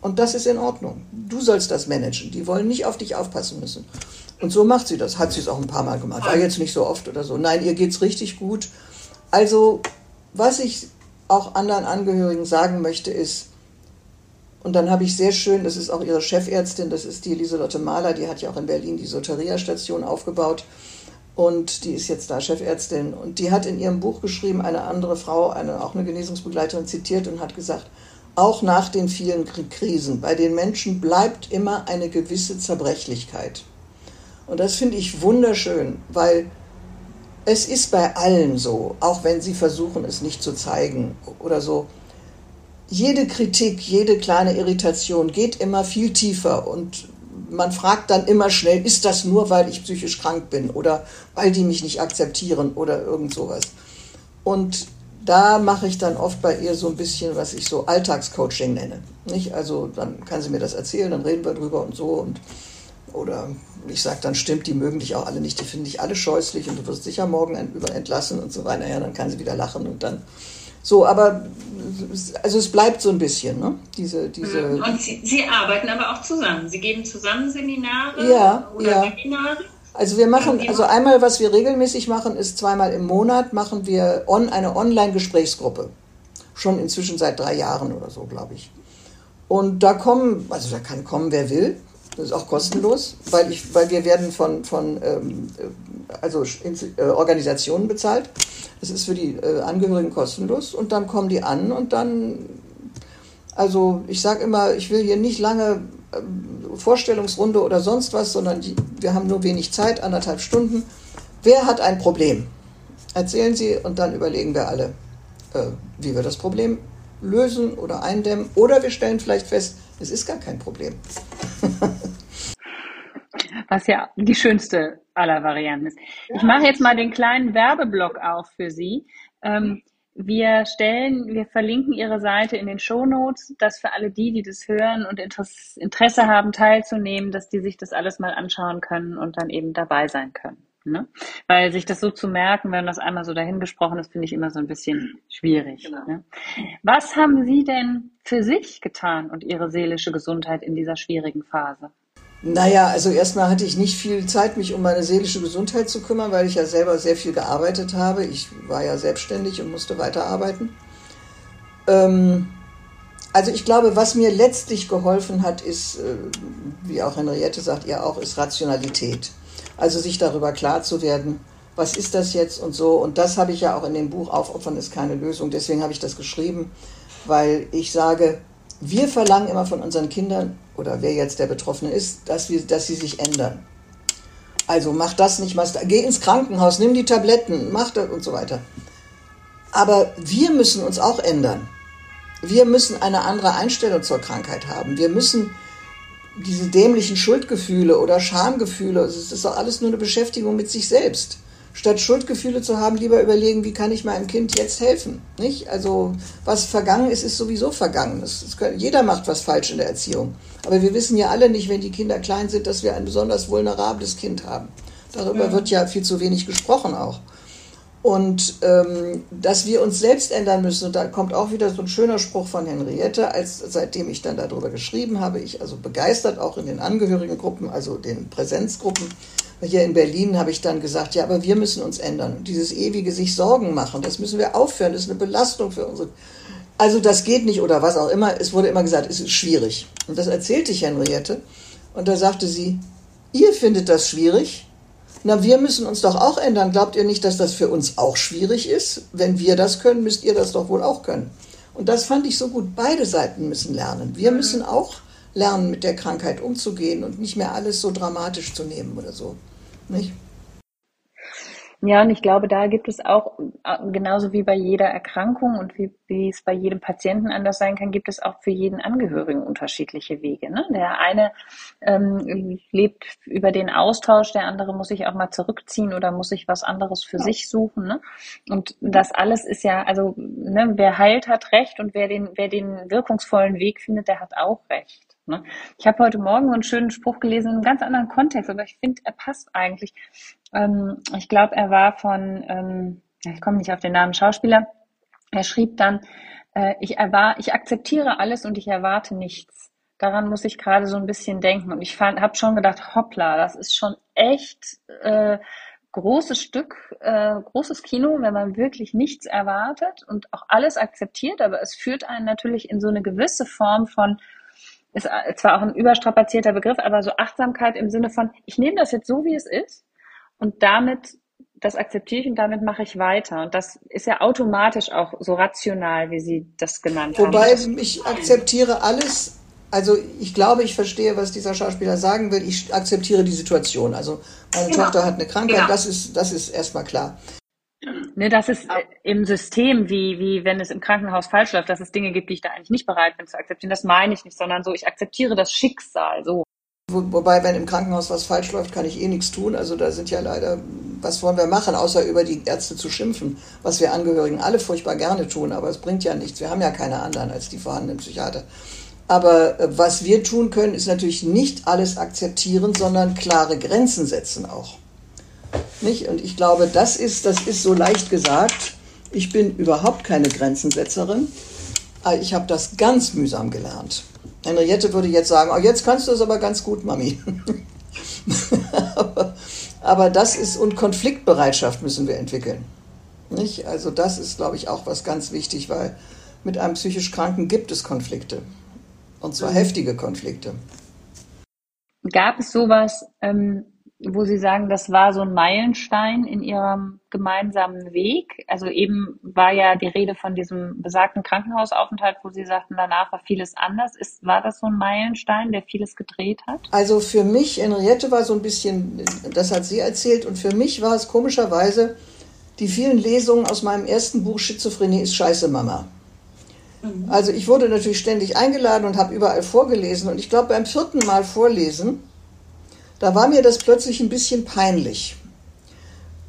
Und das ist in Ordnung. Du sollst das managen. Die wollen nicht auf dich aufpassen müssen. Und so macht sie das. Hat sie es auch ein paar Mal gemacht. War jetzt nicht so oft oder so. Nein, ihr geht es richtig gut. Also, was ich auch anderen Angehörigen sagen möchte, ist, und dann habe ich sehr schön, das ist auch ihre Chefärztin, das ist die Lieselotte Mahler, die hat ja auch in Berlin die Soteria-Station aufgebaut und die ist jetzt da Chefärztin und die hat in ihrem Buch geschrieben, eine andere Frau, eine, auch eine Genesungsbegleiterin zitiert und hat gesagt, auch nach den vielen Krisen, bei den Menschen bleibt immer eine gewisse Zerbrechlichkeit. Und das finde ich wunderschön, weil es ist bei allen so, auch wenn sie versuchen, es nicht zu zeigen oder so. Jede Kritik, jede kleine Irritation geht immer viel tiefer und man fragt dann immer schnell, ist das nur, weil ich psychisch krank bin oder weil die mich nicht akzeptieren oder irgend sowas. Und da mache ich dann oft bei ihr so ein bisschen, was ich so Alltagscoaching nenne. Nicht? Also dann kann sie mir das erzählen, dann reden wir drüber und so und oder ich sage dann, stimmt, die mögen dich auch alle nicht, die finden dich alle scheußlich und du wirst sicher morgen entlassen und so weiter. Ja, dann kann sie wieder lachen und dann so, aber also es bleibt so ein bisschen, ne? Diese, diese mhm. Und Sie, Sie arbeiten aber auch zusammen. Sie geben zusammen Seminare ja, oder ja. Webinare? Also wir machen, also einmal, was wir regelmäßig machen, ist zweimal im Monat machen wir on, eine Online-Gesprächsgruppe. Schon inzwischen seit drei Jahren oder so, glaube ich. Und da kommen, also da kann kommen, wer will. Das ist auch kostenlos, weil, ich, weil wir werden von, von ähm, also äh, Organisationen bezahlt. Das ist für die äh, Angehörigen kostenlos und dann kommen die an und dann, also ich sage immer, ich will hier nicht lange äh, Vorstellungsrunde oder sonst was, sondern die, wir haben nur wenig Zeit, anderthalb Stunden. Wer hat ein Problem? Erzählen Sie und dann überlegen wir alle, äh, wie wir das Problem lösen oder eindämmen. Oder wir stellen vielleicht fest, es ist gar kein Problem. <laughs> Was ja die schönste aller Varianten ist. Ja. Ich mache jetzt mal den kleinen Werbeblock auf für Sie. Ähm, wir stellen, wir verlinken Ihre Seite in den Show Notes, dass für alle die, die das hören und Interesse haben, teilzunehmen, dass die sich das alles mal anschauen können und dann eben dabei sein können. Ne? Weil sich das so zu merken, wenn das einmal so dahingesprochen ist, finde ich immer so ein bisschen schwierig. Genau. Ne? Was haben Sie denn für sich getan und Ihre seelische Gesundheit in dieser schwierigen Phase? Naja, also erstmal hatte ich nicht viel Zeit, mich um meine seelische Gesundheit zu kümmern, weil ich ja selber sehr viel gearbeitet habe. Ich war ja selbstständig und musste weiterarbeiten. Ähm, also ich glaube, was mir letztlich geholfen hat, ist, äh, wie auch Henriette sagt, ihr auch, ist Rationalität. Also sich darüber klar zu werden, was ist das jetzt und so. Und das habe ich ja auch in dem Buch Aufopfern ist keine Lösung. Deswegen habe ich das geschrieben, weil ich sage, wir verlangen immer von unseren Kindern, oder wer jetzt der Betroffene ist, dass, wir, dass sie sich ändern. Also mach das nicht, mach das, geh ins Krankenhaus, nimm die Tabletten, mach das und so weiter. Aber wir müssen uns auch ändern. Wir müssen eine andere Einstellung zur Krankheit haben. Wir müssen diese dämlichen Schuldgefühle oder Schamgefühle, es ist doch alles nur eine Beschäftigung mit sich selbst statt Schuldgefühle zu haben, lieber überlegen, wie kann ich meinem Kind jetzt helfen. Nicht? Also was vergangen ist, ist sowieso vergangen. Das, das jeder macht was falsch in der Erziehung. Aber wir wissen ja alle nicht, wenn die Kinder klein sind, dass wir ein besonders vulnerables Kind haben. Darüber wird ja viel zu wenig gesprochen auch. Und ähm, dass wir uns selbst ändern müssen, und da kommt auch wieder so ein schöner Spruch von Henriette, als seitdem ich dann darüber geschrieben habe, ich also begeistert auch in den Angehörigengruppen, also den Präsenzgruppen, hier in Berlin habe ich dann gesagt, ja, aber wir müssen uns ändern. Und dieses ewige sich Sorgen machen, das müssen wir aufhören, das ist eine Belastung für unsere. Also das geht nicht oder was auch immer. Es wurde immer gesagt, es ist schwierig. Und das erzählte ich Henriette. Und da sagte sie, ihr findet das schwierig? Na, wir müssen uns doch auch ändern. Glaubt ihr nicht, dass das für uns auch schwierig ist? Wenn wir das können, müsst ihr das doch wohl auch können. Und das fand ich so gut. Beide Seiten müssen lernen. Wir müssen auch lernen, mit der Krankheit umzugehen und nicht mehr alles so dramatisch zu nehmen oder so nicht? Ja, und ich glaube, da gibt es auch, äh, genauso wie bei jeder Erkrankung und wie, wie es bei jedem Patienten anders sein kann, gibt es auch für jeden Angehörigen unterschiedliche Wege. Ne? Der eine ähm, lebt über den Austausch, der andere muss sich auch mal zurückziehen oder muss sich was anderes für ja. sich suchen. Ne? Und das alles ist ja, also ne, wer heilt, hat Recht und wer den, wer den wirkungsvollen Weg findet, der hat auch Recht. Ne? Ich habe heute Morgen einen schönen Spruch gelesen in einem ganz anderen Kontext, aber ich finde, er passt eigentlich. Ähm, ich glaube, er war von, ähm, ich komme nicht auf den Namen Schauspieler. Er schrieb dann, äh, ich, erwar ich akzeptiere alles und ich erwarte nichts. Daran muss ich gerade so ein bisschen denken. Und ich habe schon gedacht, hoppla, das ist schon echt äh, großes Stück, äh, großes Kino, wenn man wirklich nichts erwartet und auch alles akzeptiert, aber es führt einen natürlich in so eine gewisse Form von ist zwar auch ein überstrapazierter Begriff, aber so Achtsamkeit im Sinne von, ich nehme das jetzt so, wie es ist und damit, das akzeptiere ich und damit mache ich weiter. Und das ist ja automatisch auch so rational, wie Sie das genannt Wobei haben. Wobei ich akzeptiere alles, also ich glaube, ich verstehe, was dieser Schauspieler sagen will. Ich akzeptiere die Situation. Also meine genau. Tochter hat eine Krankheit, genau. das ist, das ist erstmal klar. Ne, das ist äh, im System, wie, wie wenn es im Krankenhaus falsch läuft, dass es Dinge gibt, die ich da eigentlich nicht bereit bin zu akzeptieren. Das meine ich nicht, sondern so, ich akzeptiere das Schicksal, so. Wo, wobei, wenn im Krankenhaus was falsch läuft, kann ich eh nichts tun. Also da sind ja leider, was wollen wir machen, außer über die Ärzte zu schimpfen, was wir Angehörigen alle furchtbar gerne tun, aber es bringt ja nichts. Wir haben ja keine anderen als die vorhandenen Psychiater. Aber äh, was wir tun können, ist natürlich nicht alles akzeptieren, sondern klare Grenzen setzen auch. Nicht? Und ich glaube, das ist, das ist so leicht gesagt. Ich bin überhaupt keine Grenzensetzerin. Ich habe das ganz mühsam gelernt. Henriette würde jetzt sagen, oh, jetzt kannst du es aber ganz gut, Mami. <laughs> aber, aber, das ist, und Konfliktbereitschaft müssen wir entwickeln. Nicht? Also das ist, glaube ich, auch was ganz wichtig, weil mit einem psychisch Kranken gibt es Konflikte. Und zwar mhm. heftige Konflikte. Gab es sowas, ähm, wo Sie sagen, das war so ein Meilenstein in Ihrem gemeinsamen Weg? Also eben war ja die Rede von diesem besagten Krankenhausaufenthalt, wo Sie sagten, danach war vieles anders. Ist, war das so ein Meilenstein, der vieles gedreht hat? Also für mich, Henriette war so ein bisschen, das hat sie erzählt, und für mich war es komischerweise die vielen Lesungen aus meinem ersten Buch Schizophrenie ist Scheiße, Mama. Mhm. Also ich wurde natürlich ständig eingeladen und habe überall vorgelesen. Und ich glaube, beim vierten Mal vorlesen, da war mir das plötzlich ein bisschen peinlich.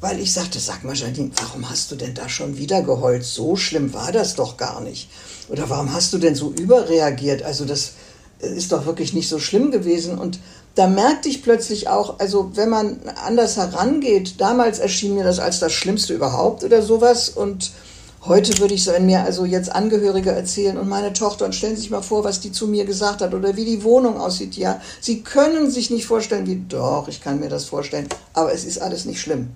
Weil ich sagte, sag mal, Janine, warum hast du denn da schon wieder geheult? So schlimm war das doch gar nicht. Oder warum hast du denn so überreagiert? Also das, ist doch wirklich nicht so schlimm gewesen. Und da merkte ich plötzlich auch, also wenn man anders herangeht, damals erschien mir das als das Schlimmste überhaupt oder sowas. Und heute würde ich so, wenn mir also jetzt Angehörige erzählen und meine Tochter und stellen sich mal vor, was die zu mir gesagt hat oder wie die Wohnung aussieht. Ja, Sie können sich nicht vorstellen, wie doch, ich kann mir das vorstellen, aber es ist alles nicht schlimm.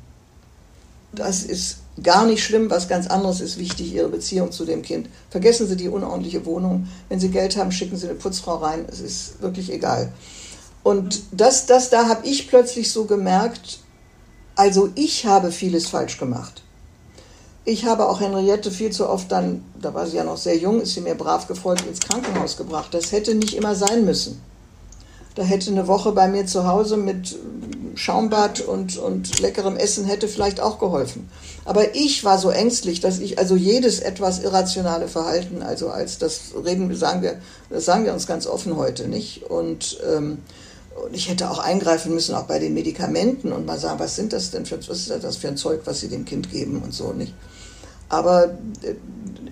Das ist gar nicht schlimm, was ganz anderes ist wichtig, Ihre Beziehung zu dem Kind. Vergessen Sie die unordentliche Wohnung. Wenn Sie Geld haben, schicken Sie eine Putzfrau rein. Es ist wirklich egal. Und das, das, da habe ich plötzlich so gemerkt, also ich habe vieles falsch gemacht. Ich habe auch Henriette viel zu oft dann, da war sie ja noch sehr jung, ist sie mir brav gefolgt, ins Krankenhaus gebracht. Das hätte nicht immer sein müssen. Da hätte eine Woche bei mir zu Hause mit Schaumbad und, und leckerem Essen hätte vielleicht auch geholfen. Aber ich war so ängstlich, dass ich also jedes etwas irrationale Verhalten, also als das reden, sagen wir, das sagen wir uns ganz offen heute, nicht? Und ähm, und ich hätte auch eingreifen müssen, auch bei den Medikamenten und mal sagen, was sind das denn für, was ist das für ein Zeug, was sie dem Kind geben und so nicht. Aber äh,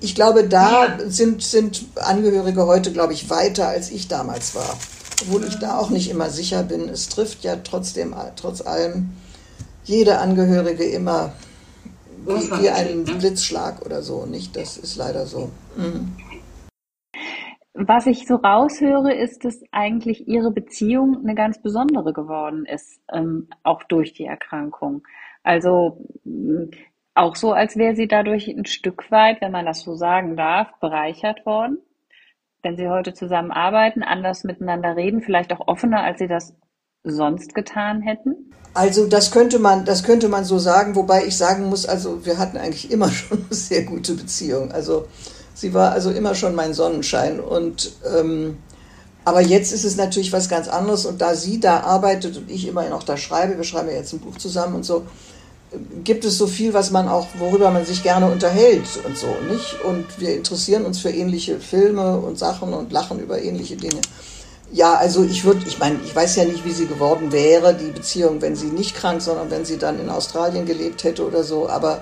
ich glaube, da ja. sind, sind Angehörige heute, glaube ich, weiter als ich damals war. Obwohl ich da auch nicht immer sicher bin. Es trifft ja trotzdem, trotz allem, jede Angehörige immer wie, wie einen ne? Blitzschlag oder so, nicht? Das ist leider so. Mhm. Was ich so raushöre, ist, dass eigentlich ihre Beziehung eine ganz besondere geworden ist, ähm, auch durch die Erkrankung. Also auch so, als wäre sie dadurch ein Stück weit, wenn man das so sagen darf, bereichert worden. Wenn sie heute zusammenarbeiten, anders miteinander reden, vielleicht auch offener, als sie das sonst getan hätten? Also das könnte man, das könnte man so sagen, wobei ich sagen muss, also wir hatten eigentlich immer <laughs> schon eine sehr gute Beziehung. Also Sie war also immer schon mein Sonnenschein. Und ähm, aber jetzt ist es natürlich was ganz anderes. Und da sie da arbeitet und ich immer noch da schreibe, wir schreiben ja jetzt ein Buch zusammen und so, gibt es so viel, was man auch, worüber man sich gerne unterhält und so, nicht? Und wir interessieren uns für ähnliche Filme und Sachen und lachen über ähnliche Dinge. Ja, also ich würde, ich meine, ich weiß ja nicht, wie sie geworden wäre, die Beziehung, wenn sie nicht krank, sondern wenn sie dann in Australien gelebt hätte oder so. Aber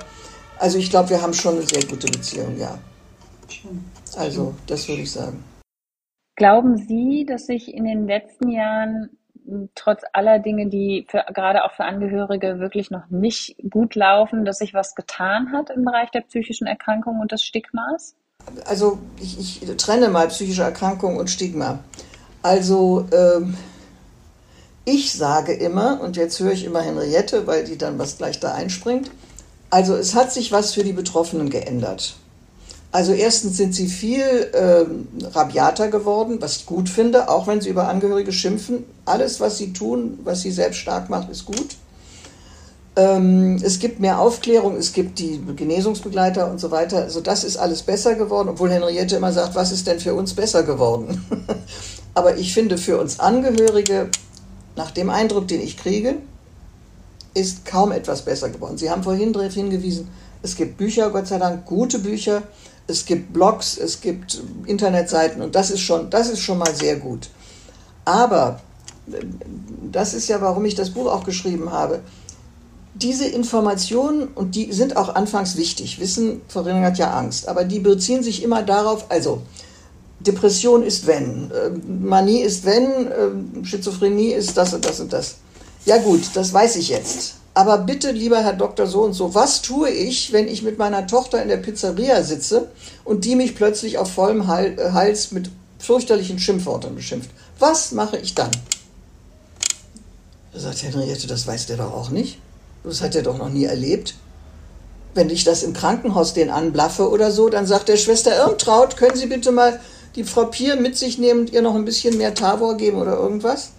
also ich glaube, wir haben schon eine sehr gute Beziehung, ja. Also, das würde ich sagen. Glauben Sie, dass sich in den letzten Jahren trotz aller Dinge, die für, gerade auch für Angehörige wirklich noch nicht gut laufen, dass sich was getan hat im Bereich der psychischen Erkrankung und des Stigmas? Also ich, ich trenne mal psychische Erkrankung und Stigma. Also ähm, ich sage immer, und jetzt höre ich immer Henriette, weil die dann was gleich da einspringt, also es hat sich was für die Betroffenen geändert. Also erstens sind sie viel ähm, rabiater geworden, was ich gut finde, auch wenn sie über Angehörige schimpfen. Alles, was sie tun, was sie selbst stark macht, ist gut. Ähm, es gibt mehr Aufklärung, es gibt die Genesungsbegleiter und so weiter. Also das ist alles besser geworden, obwohl Henriette immer sagt, was ist denn für uns besser geworden? <laughs> Aber ich finde, für uns Angehörige, nach dem Eindruck, den ich kriege, ist kaum etwas besser geworden. Sie haben vorhin darauf hingewiesen, es gibt Bücher, Gott sei Dank, gute Bücher, es gibt Blogs, es gibt Internetseiten und das ist schon, das ist schon mal sehr gut. Aber das ist ja, warum ich das Buch auch geschrieben habe. Diese Informationen, und die sind auch anfangs wichtig, Wissen verringert ja Angst, aber die beziehen sich immer darauf, also Depression ist wenn, äh, Manie ist wenn, äh, Schizophrenie ist das und das und das. Ja gut, das weiß ich jetzt. Aber bitte, lieber Herr Doktor so und so, was tue ich, wenn ich mit meiner Tochter in der Pizzeria sitze und die mich plötzlich auf vollem äh, Hals mit fürchterlichen Schimpfworten beschimpft? Was mache ich dann? Da sagt Henriette, das weiß der doch auch nicht. Das hat er doch noch nie erlebt. Wenn ich das im Krankenhaus den anblaffe oder so, dann sagt der Schwester Irmtraut, können Sie bitte mal die Frau Pier mit sich nehmen und ihr noch ein bisschen mehr Tavor geben oder irgendwas?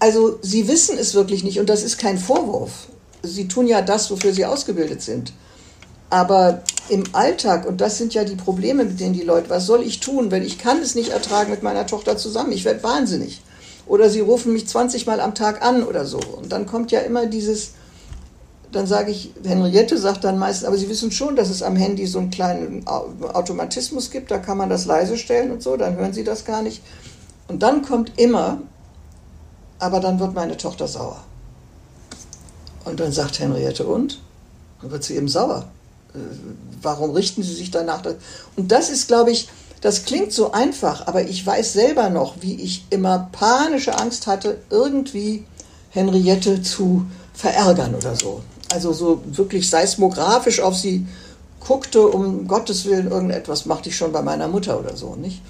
Also sie wissen es wirklich nicht und das ist kein Vorwurf. Sie tun ja das, wofür sie ausgebildet sind. Aber im Alltag, und das sind ja die Probleme, mit denen die Leute, was soll ich tun, wenn ich kann es nicht ertragen mit meiner Tochter zusammen? Ich werde wahnsinnig. Oder sie rufen mich 20 Mal am Tag an oder so. Und dann kommt ja immer dieses, dann sage ich, Henriette sagt dann meistens, aber Sie wissen schon, dass es am Handy so einen kleinen Automatismus gibt, da kann man das leise stellen und so, dann hören Sie das gar nicht. Und dann kommt immer, aber dann wird meine Tochter sauer. Und dann sagt Henriette, und? Dann wird sie eben sauer. Äh, warum richten Sie sich danach? Und das ist, glaube ich, Das klingt so einfach, aber ich weiß selber noch, wie ich immer panische Angst hatte, irgendwie Henriette zu verärgern oder so. Also so wirklich seismografisch auf sie guckte, um Gottes Willen irgendetwas machte ich schon bei meiner Mutter oder so, nicht?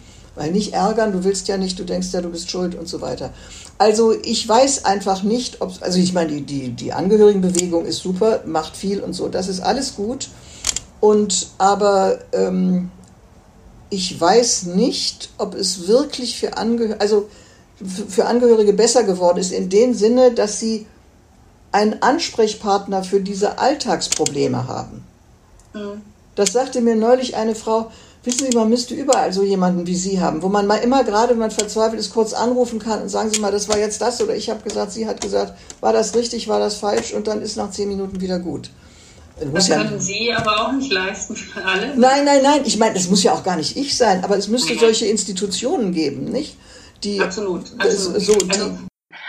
Weil nicht ärgern, du willst ja nicht, du denkst ja, du bist schuld und so weiter. Also ich weiß einfach nicht, ob, also ich meine, die, die, die Angehörigenbewegung ist super, macht viel und so, das ist alles gut. Und aber ähm, ich weiß nicht, ob es wirklich für Angehörige, also für Angehörige besser geworden ist, in dem Sinne, dass sie einen Ansprechpartner für diese Alltagsprobleme haben. Mhm. Das sagte mir neulich eine Frau, wissen Sie, man müsste überall so jemanden wie Sie haben, wo man mal immer gerade, wenn man verzweifelt ist, kurz anrufen kann und sagen Sie mal, das war jetzt das oder ich habe gesagt, sie hat gesagt, war das richtig, war das falsch und dann ist nach zehn Minuten wieder gut. Das ja können Sie aber auch nicht leisten für alle. Nein, nein, nein. Ich meine, das muss ja auch gar nicht ich sein, aber es müsste ja. solche Institutionen geben, nicht? Die, absolut. absolut. So, die, also,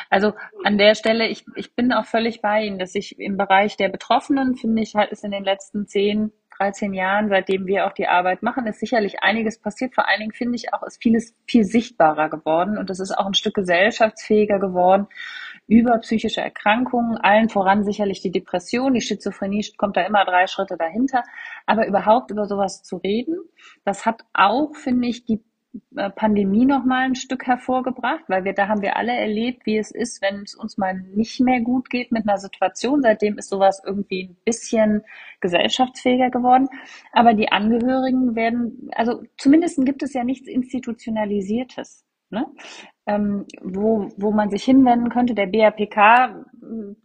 also an der Stelle, ich, ich bin auch völlig bei Ihnen, dass ich im Bereich der Betroffenen, finde ich, halt ist in den letzten zehn, 13 Jahren, seitdem wir auch die Arbeit machen, ist sicherlich einiges passiert. Vor allen Dingen finde ich auch, ist vieles viel sichtbarer geworden. Und es ist auch ein Stück gesellschaftsfähiger geworden über psychische Erkrankungen, allen voran sicherlich die Depression, die Schizophrenie kommt da immer drei Schritte dahinter, aber überhaupt über sowas zu reden, das hat auch, finde ich, die Pandemie noch mal ein Stück hervorgebracht, weil wir da haben wir alle erlebt, wie es ist, wenn es uns mal nicht mehr gut geht mit einer Situation. Seitdem ist sowas irgendwie ein bisschen gesellschaftsfähiger geworden. Aber die Angehörigen werden, also zumindest gibt es ja nichts Institutionalisiertes. Ne? Ähm, wo, wo man sich hinwenden könnte. Der BAPK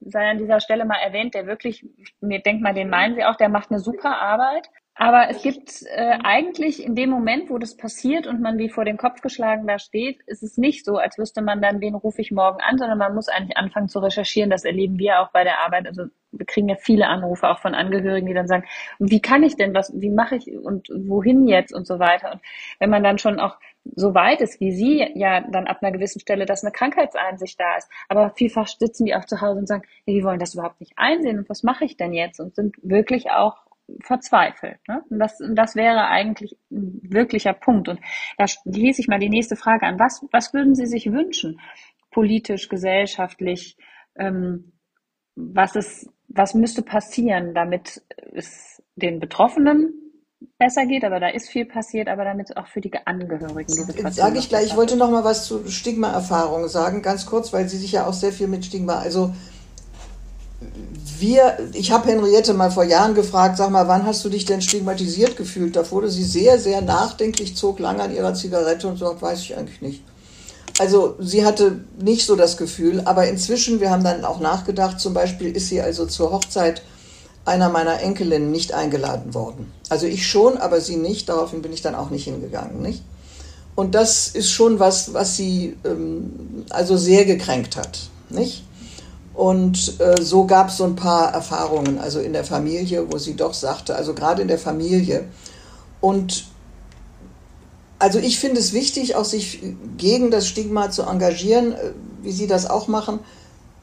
sei an dieser Stelle mal erwähnt, der wirklich, mir denkt mal, den meinen Sie auch, der macht eine super Arbeit. Aber es gibt äh, eigentlich in dem Moment, wo das passiert und man wie vor den Kopf geschlagen da steht, ist es nicht so, als wüsste man dann, wen rufe ich morgen an, sondern man muss eigentlich anfangen zu recherchieren. Das erleben wir auch bei der Arbeit. Also wir kriegen ja viele Anrufe auch von Angehörigen, die dann sagen, wie kann ich denn was, wie mache ich und wohin jetzt und so weiter. Und wenn man dann schon auch so weit ist wie Sie, ja dann ab einer gewissen Stelle, dass eine Krankheitseinsicht da ist. Aber vielfach sitzen die auch zu Hause und sagen, ja, die wollen das überhaupt nicht einsehen und was mache ich denn jetzt? Und sind wirklich auch verzweifelt. Ne? Und das, das wäre eigentlich ein wirklicher Punkt. Und da schließe ich mal die nächste Frage an. Was, was würden Sie sich wünschen? Politisch, gesellschaftlich? Ähm, was, ist, was müsste passieren, damit es den Betroffenen besser geht, aber da ist viel passiert, aber damit auch für die Angehörigen die Situation. Sage ich gleich, ich wollte noch mal was zu Stigma-Erfahrungen sagen, ganz kurz, weil Sie sich ja auch sehr viel mit Stigma, also wir, ich habe Henriette mal vor Jahren gefragt, sag mal, wann hast du dich denn stigmatisiert gefühlt? Da wurde sie sehr, sehr nachdenklich, zog lange an ihrer Zigarette und sagt, weiß ich eigentlich nicht. Also sie hatte nicht so das Gefühl, aber inzwischen, wir haben dann auch nachgedacht, zum Beispiel ist sie also zur Hochzeit einer meiner Enkelinnen nicht eingeladen worden. Also ich schon, aber sie nicht, daraufhin bin ich dann auch nicht hingegangen, nicht? Und das ist schon was, was sie ähm, also sehr gekränkt hat, nicht? Und äh, so gab es so ein paar Erfahrungen, also in der Familie, wo sie doch sagte, also gerade in der Familie. Und also ich finde es wichtig, auch sich gegen das Stigma zu engagieren, äh, wie Sie das auch machen.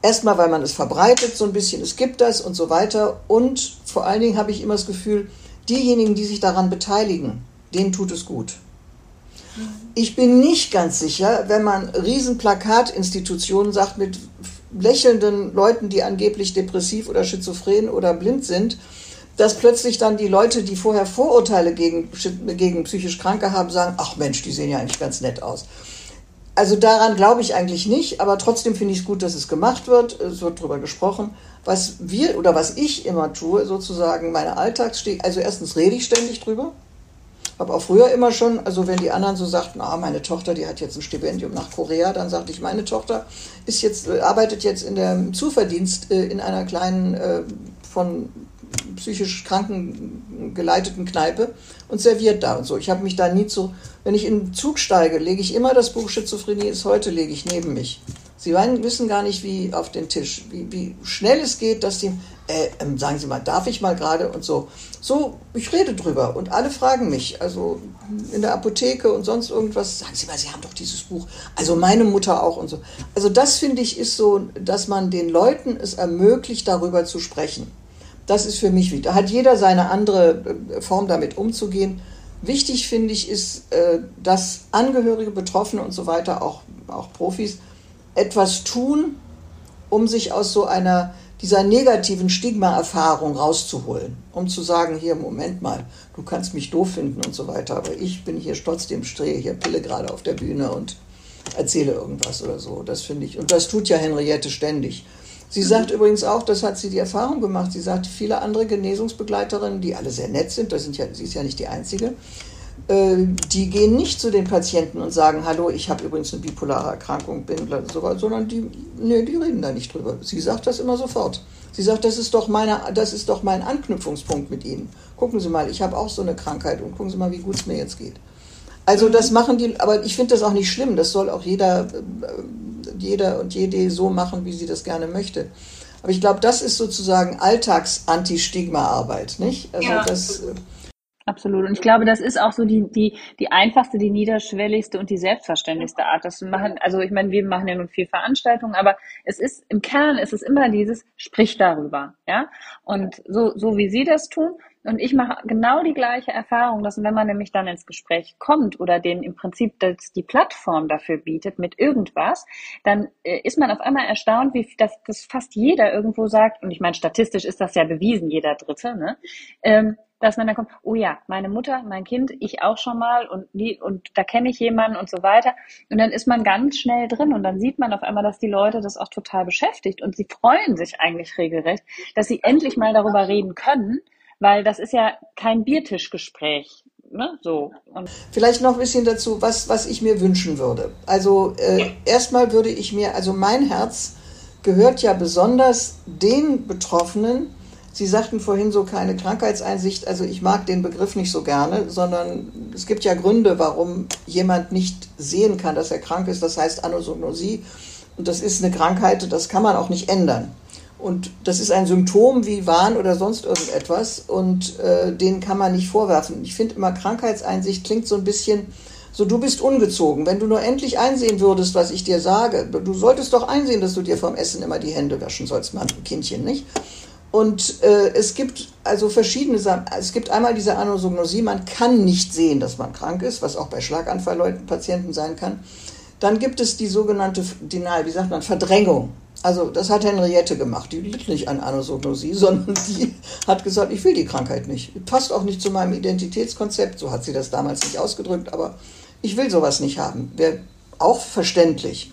Erstmal, weil man es verbreitet so ein bisschen, es gibt das und so weiter. Und vor allen Dingen habe ich immer das Gefühl, diejenigen, die sich daran beteiligen, denen tut es gut. Ich bin nicht ganz sicher, wenn man Riesenplakatinstitutionen sagt mit lächelnden Leuten, die angeblich depressiv oder schizophren oder blind sind, dass plötzlich dann die Leute, die vorher Vorurteile gegen, gegen psychisch Kranke haben, sagen, ach Mensch, die sehen ja eigentlich ganz nett aus. Also daran glaube ich eigentlich nicht, aber trotzdem finde ich es gut, dass es gemacht wird. Es wird darüber gesprochen. Was wir oder was ich immer tue, sozusagen meine Alltagssteg, also erstens rede ich ständig drüber, habe auch früher immer schon, also wenn die anderen so sagten, ah, meine Tochter, die hat jetzt ein Stipendium nach Korea, dann sagte ich, meine Tochter ist jetzt, äh, arbeitet jetzt in der Zuverdienst äh, in einer kleinen äh, von psychisch Kranken geleiteten Kneipe und serviert da und so. Ich habe mich da nie zu, wenn ich in den Zug steige, lege ich immer das Buch Schizophrenie ist heute, lege ich neben mich. Sie wissen gar nicht, wie auf den Tisch, wie, wie schnell es geht, dass die, äh, ähm, sagen Sie mal, darf ich mal gerade und so. So, ich rede drüber und alle fragen mich, also in der Apotheke und sonst irgendwas, sagen Sie mal, Sie haben doch dieses Buch, also meine Mutter auch und so. Also das finde ich ist so, dass man den Leuten es ermöglicht, darüber zu sprechen. Das ist für mich wichtig. Da hat jeder seine andere äh, Form damit umzugehen. Wichtig finde ich ist, äh, dass Angehörige, Betroffene und so weiter, auch, auch Profis, etwas tun, um sich aus so einer dieser negativen Stigma-Erfahrung rauszuholen, um zu sagen, hier, Moment mal, du kannst mich doof finden und so weiter, aber ich bin hier trotzdem, stehe hier Pille gerade auf der Bühne und erzähle irgendwas oder so. Das finde ich, und das tut ja Henriette ständig. Sie sagt übrigens auch, das hat sie die Erfahrung gemacht, sie sagt, viele andere Genesungsbegleiterinnen, die alle sehr nett sind, das sind ja, sie ist ja nicht die Einzige, die gehen nicht zu den Patienten und sagen, hallo, ich habe übrigens eine bipolare Erkrankung, bin so, sondern die, nee, die reden da nicht drüber. Sie sagt das immer sofort. Sie sagt, das ist doch meine, das ist doch mein Anknüpfungspunkt mit Ihnen. Gucken Sie mal, ich habe auch so eine Krankheit und gucken Sie mal, wie gut es mir jetzt geht. Also das machen die, aber ich finde das auch nicht schlimm. Das soll auch jeder, äh, jeder und jede so machen, wie sie das gerne möchte. Aber ich glaube, das ist sozusagen Alltags-Anti-Stigma-Arbeit, nicht? Also ja. das. Absolut. Und ich glaube, das ist auch so die, die, die einfachste, die niederschwelligste und die selbstverständlichste Art. Das machen, also ich meine, wir machen ja nun viel Veranstaltungen, aber es ist, im Kern ist es immer dieses, sprich darüber, ja. Und so, so wie Sie das tun, und ich mache genau die gleiche Erfahrung, dass wenn man nämlich dann ins Gespräch kommt oder den im Prinzip das die Plattform dafür bietet mit irgendwas, dann äh, ist man auf einmal erstaunt, wie das, das fast jeder irgendwo sagt, und ich meine, statistisch ist das ja bewiesen, jeder Dritte, ne? Ähm, dass man dann kommt, oh ja, meine Mutter, mein Kind, ich auch schon mal und die, und da kenne ich jemanden und so weiter. Und dann ist man ganz schnell drin und dann sieht man auf einmal, dass die Leute das auch total beschäftigt und sie freuen sich eigentlich regelrecht, dass sie endlich mal darüber reden können weil das ist ja kein Biertischgespräch. Ne? So. Und Vielleicht noch ein bisschen dazu, was, was ich mir wünschen würde. Also äh, erstmal würde ich mir, also mein Herz gehört ja besonders den Betroffenen, Sie sagten vorhin so keine Krankheitseinsicht, also ich mag den Begriff nicht so gerne, sondern es gibt ja Gründe, warum jemand nicht sehen kann, dass er krank ist. Das heißt Anosognosie und das ist eine Krankheit, das kann man auch nicht ändern. Und das ist ein Symptom wie Wahn oder sonst irgendetwas und äh, den kann man nicht vorwerfen. Ich finde immer, Krankheitseinsicht klingt so ein bisschen so, du bist ungezogen. Wenn du nur endlich einsehen würdest, was ich dir sage, du solltest doch einsehen, dass du dir vom Essen immer die Hände waschen sollst, Mann, Kindchen, nicht? Und äh, es gibt also verschiedene Sachen. Es gibt einmal diese Anosognosie, man kann nicht sehen, dass man krank ist, was auch bei Schlaganfallleuten, Patienten sein kann. Dann gibt es die sogenannte Denial, wie sagt man, Verdrängung. Also das hat Henriette gemacht. Die litt nicht an Anosognosie, <laughs> sondern die hat gesagt, ich will die Krankheit nicht. Passt auch nicht zu meinem Identitätskonzept. So hat sie das damals nicht ausgedrückt, aber ich will sowas nicht haben. Wäre auch verständlich.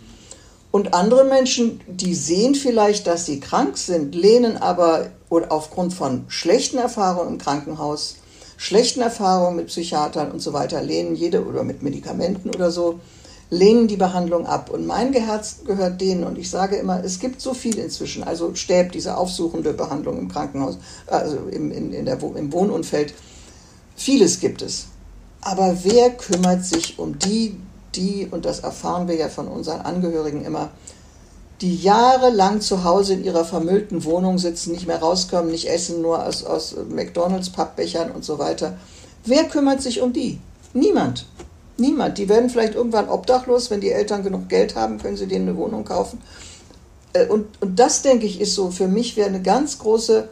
Und andere Menschen, die sehen vielleicht, dass sie krank sind, lehnen aber oder aufgrund von schlechten Erfahrungen im Krankenhaus, schlechten Erfahrungen mit Psychiatern und so weiter, lehnen jede oder mit Medikamenten oder so, lehnen die Behandlung ab. Und mein Herz gehört denen. Und ich sage immer, es gibt so viel inzwischen. Also Stäb, diese aufsuchende Behandlung im Krankenhaus, also im, in, in der, im Wohnumfeld. Vieles gibt es. Aber wer kümmert sich um die, die, und das erfahren wir ja von unseren Angehörigen immer, die jahrelang zu Hause in ihrer vermüllten Wohnung sitzen, nicht mehr rauskommen, nicht essen, nur aus, aus McDonalds Pappbechern und so weiter. Wer kümmert sich um die? Niemand. Niemand. Die werden vielleicht irgendwann obdachlos, wenn die Eltern genug Geld haben, können sie denen eine Wohnung kaufen. Äh, und, und das, denke ich, ist so für mich wäre eine ganz große,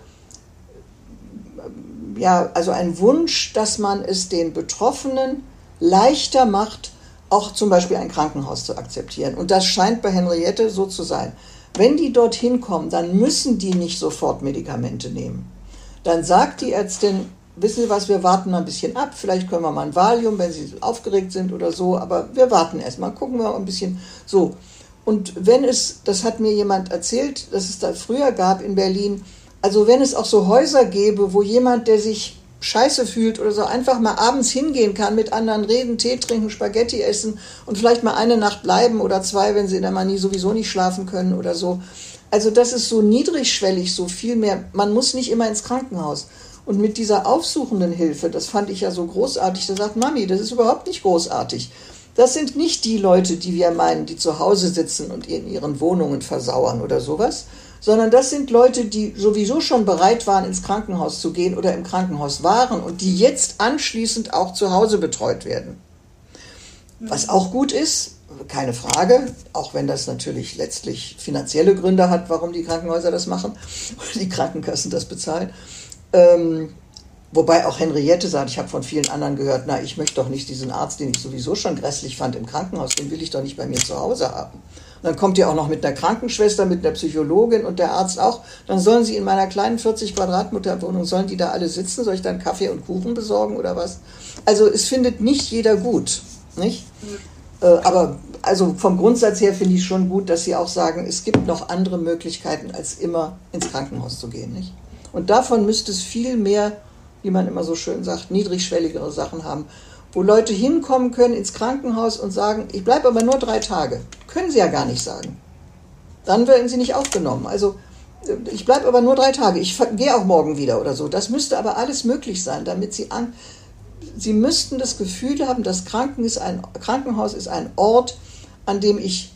ja, also ein Wunsch, dass man es den Betroffenen leichter macht, auch zum Beispiel ein Krankenhaus zu akzeptieren. Und das scheint bei Henriette so zu sein. Wenn die dorthin kommen, dann müssen die nicht sofort Medikamente nehmen. Dann sagt die Ärztin, wissen Sie was, wir warten mal ein bisschen ab. Vielleicht können wir mal ein Valium, wenn Sie aufgeregt sind oder so, aber wir warten erst mal, gucken wir ein bisschen so. Und wenn es, das hat mir jemand erzählt, dass es da früher gab in Berlin, also wenn es auch so Häuser gäbe, wo jemand, der sich scheiße fühlt oder so, einfach mal abends hingehen kann, mit anderen reden, Tee trinken, Spaghetti essen und vielleicht mal eine Nacht bleiben oder zwei, wenn sie in der Manie sowieso nicht schlafen können oder so. Also das ist so niedrigschwellig, so viel mehr. Man muss nicht immer ins Krankenhaus. Und mit dieser aufsuchenden Hilfe, das fand ich ja so großartig, da sagt Mami, das ist überhaupt nicht großartig. Das sind nicht die Leute, die wir meinen, die zu Hause sitzen und in ihren Wohnungen versauern oder sowas, sondern das sind Leute, die sowieso schon bereit waren, ins Krankenhaus zu gehen oder im Krankenhaus waren und die jetzt anschließend auch zu Hause betreut werden. Was auch gut ist, keine Frage, auch wenn das natürlich letztlich finanzielle Gründe hat, warum die Krankenhäuser das machen <laughs> oder die Krankenkassen das bezahlen. Ähm, Wobei auch Henriette sagt, ich habe von vielen anderen gehört, na, ich möchte doch nicht diesen Arzt, den ich sowieso schon grässlich fand im Krankenhaus, den will ich doch nicht bei mir zu Hause haben. Dann kommt ihr auch noch mit einer Krankenschwester, mit einer Psychologin und der Arzt auch. Dann sollen sie in meiner kleinen 40 Quadratmeter Wohnung, sollen die da alle sitzen? Soll ich dann Kaffee und Kuchen besorgen oder was? Also es findet nicht jeder gut, nicht? Mhm. aber also vom Grundsatz her finde ich schon gut, dass sie auch sagen, es gibt noch andere Möglichkeiten, als immer ins Krankenhaus zu gehen, nicht? Und davon müsste es viel mehr wie man immer so schön sagt, niedrigschwelligere Sachen haben, wo Leute hinkommen können ins Krankenhaus und sagen, ich bleibe aber nur drei Tage. Können sie ja gar nicht sagen. Dann werden sie nicht aufgenommen. Also ich bleibe aber nur drei Tage. Ich gehe auch morgen wieder oder so. Das müsste aber alles möglich sein, damit sie an. Sie müssten das Gefühl haben, das Krankenhaus ist ein Ort, an dem ich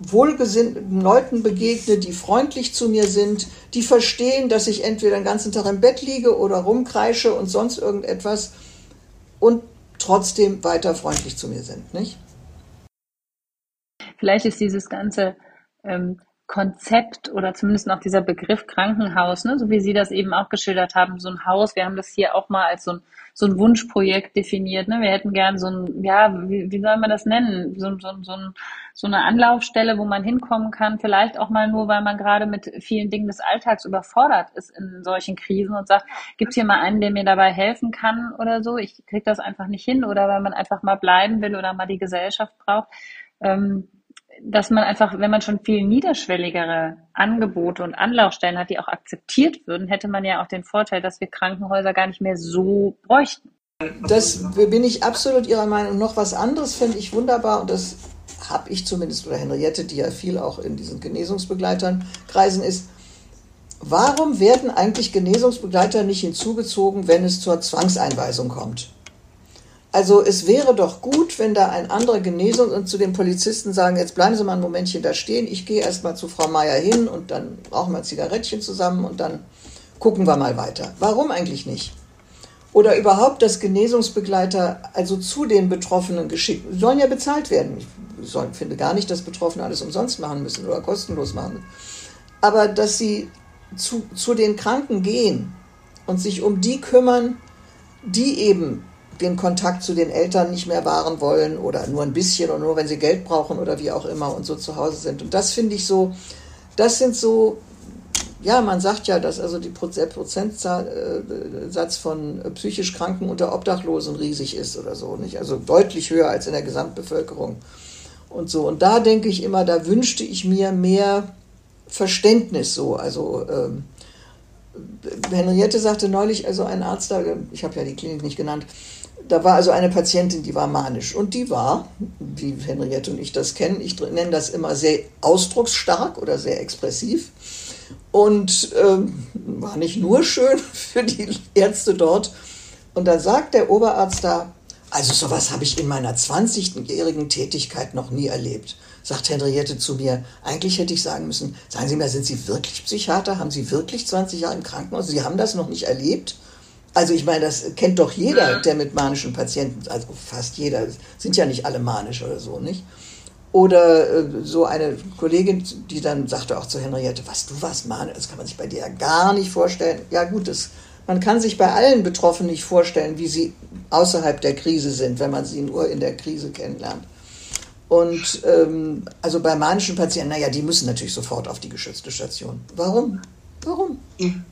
wohlgesinnten Leuten begegne, die freundlich zu mir sind, die verstehen, dass ich entweder den ganzen Tag im Bett liege oder rumkreische und sonst irgendetwas und trotzdem weiter freundlich zu mir sind, nicht? Vielleicht ist dieses ganze ähm, Konzept oder zumindest noch dieser Begriff Krankenhaus, ne, so wie Sie das eben auch geschildert haben, so ein Haus, wir haben das hier auch mal als so ein, so ein Wunschprojekt definiert. Ne? Wir hätten gern so ein, ja, wie, wie soll man das nennen? So, so, so, ein, so eine Anlaufstelle, wo man hinkommen kann, vielleicht auch mal nur, weil man gerade mit vielen Dingen des Alltags überfordert ist in solchen Krisen und sagt, gibt's hier mal einen, der mir dabei helfen kann oder so? Ich krieg das einfach nicht hin oder weil man einfach mal bleiben will oder mal die Gesellschaft braucht. Ähm, dass man einfach, wenn man schon viel niederschwelligere Angebote und Anlaufstellen hat, die auch akzeptiert würden, hätte man ja auch den Vorteil, dass wir Krankenhäuser gar nicht mehr so bräuchten. Das bin ich absolut Ihrer Meinung. Noch was anderes finde ich wunderbar und das habe ich zumindest oder Henriette, die ja viel auch in diesen Genesungsbegleitern kreisen ist. Warum werden eigentlich Genesungsbegleiter nicht hinzugezogen, wenn es zur Zwangseinweisung kommt? Also es wäre doch gut, wenn da ein anderer Genesung und zu den Polizisten sagen, jetzt bleiben Sie mal ein Momentchen da stehen, ich gehe erstmal zu Frau Meier hin und dann rauchen wir ein Zigarettchen zusammen und dann gucken wir mal weiter. Warum eigentlich nicht? Oder überhaupt, dass Genesungsbegleiter also zu den Betroffenen geschickt, sollen ja bezahlt werden. Ich finde gar nicht, dass Betroffene alles umsonst machen müssen oder kostenlos machen. Aber dass sie zu, zu den Kranken gehen und sich um die kümmern, die eben den Kontakt zu den Eltern nicht mehr wahren wollen oder nur ein bisschen oder nur wenn sie Geld brauchen oder wie auch immer und so zu Hause sind. Und das finde ich so, das sind so, ja, man sagt ja, dass also die, der Prozentsatz von psychisch Kranken unter Obdachlosen riesig ist oder so, nicht? Also deutlich höher als in der Gesamtbevölkerung und so. Und da denke ich immer, da wünschte ich mir mehr Verständnis so, also ähm, Henriette sagte neulich, also ein Arzt da, ich habe ja die Klinik nicht genannt, da war also eine Patientin, die war manisch und die war, wie Henriette und ich das kennen, ich nenne das immer sehr ausdrucksstark oder sehr expressiv und ähm, war nicht nur schön <laughs> für die Ärzte dort. Und dann sagt der Oberarzt da, also sowas habe ich in meiner 20-jährigen Tätigkeit noch nie erlebt. Sagt Henriette zu mir, eigentlich hätte ich sagen müssen, sagen Sie mir, sind Sie wirklich Psychiater? Haben Sie wirklich 20 Jahre im Krankenhaus? Sie haben das noch nicht erlebt? Also ich meine, das kennt doch jeder, der mit manischen Patienten, also fast jeder, sind ja nicht alle manisch oder so, nicht? Oder äh, so eine Kollegin, die dann sagte auch zu Henriette, was, du warst manisch, das kann man sich bei dir ja gar nicht vorstellen. Ja gut, das, man kann sich bei allen Betroffenen nicht vorstellen, wie sie außerhalb der Krise sind, wenn man sie nur in der Krise kennenlernt. Und ähm, also bei manischen Patienten, naja, die müssen natürlich sofort auf die geschützte Station. Warum? Warum? Mhm.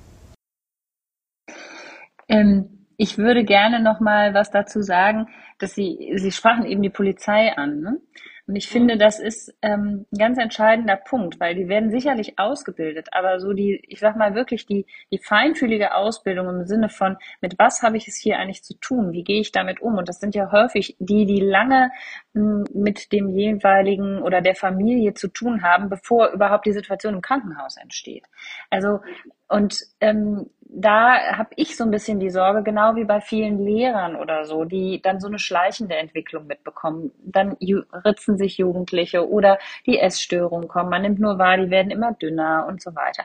Ähm, ich würde gerne noch mal was dazu sagen, dass Sie, Sie sprachen eben die Polizei an. Ne? Und ich finde, das ist ähm, ein ganz entscheidender Punkt, weil die werden sicherlich ausgebildet, aber so die, ich sag mal wirklich die, die feinfühlige Ausbildung im Sinne von, mit was habe ich es hier eigentlich zu tun? Wie gehe ich damit um? Und das sind ja häufig die, die lange m, hm, mit dem jeweiligen oder der Familie zu tun haben, bevor überhaupt die Situation im Krankenhaus entsteht. Also und ähm, da habe ich so ein bisschen die Sorge, genau wie bei vielen Lehrern oder so, die dann so eine schleichende Entwicklung mitbekommen. Dann ritzen sich Jugendliche oder die Essstörungen kommen. Man nimmt nur wahr, die werden immer dünner und so weiter.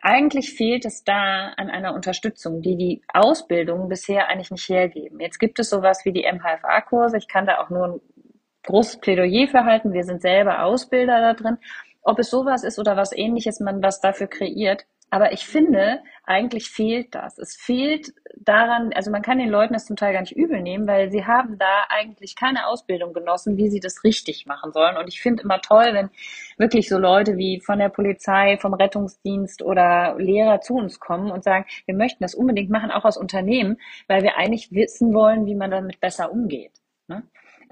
Eigentlich fehlt es da an einer Unterstützung, die die Ausbildung bisher eigentlich nicht hergeben. Jetzt gibt es sowas wie die MHFA-Kurse. Ich kann da auch nur ein großes Plädoyer verhalten. Wir sind selber Ausbilder da drin. Ob es sowas ist oder was ähnliches man was dafür kreiert, Aber ich finde, eigentlich fehlt das. Es fehlt daran, also man kann den Leuten das zum Teil gar nicht übel nehmen, weil sie haben da eigentlich keine Ausbildung genossen, wie sie das richtig machen sollen. Und ich finde immer toll, wenn wirklich so Leute wie von der Polizei, vom Rettungsdienst oder Lehrer zu uns kommen und sagen, wir möchten das unbedingt machen, auch aus Unternehmen, weil wir eigentlich wissen wollen, wie man damit besser umgeht. Ne?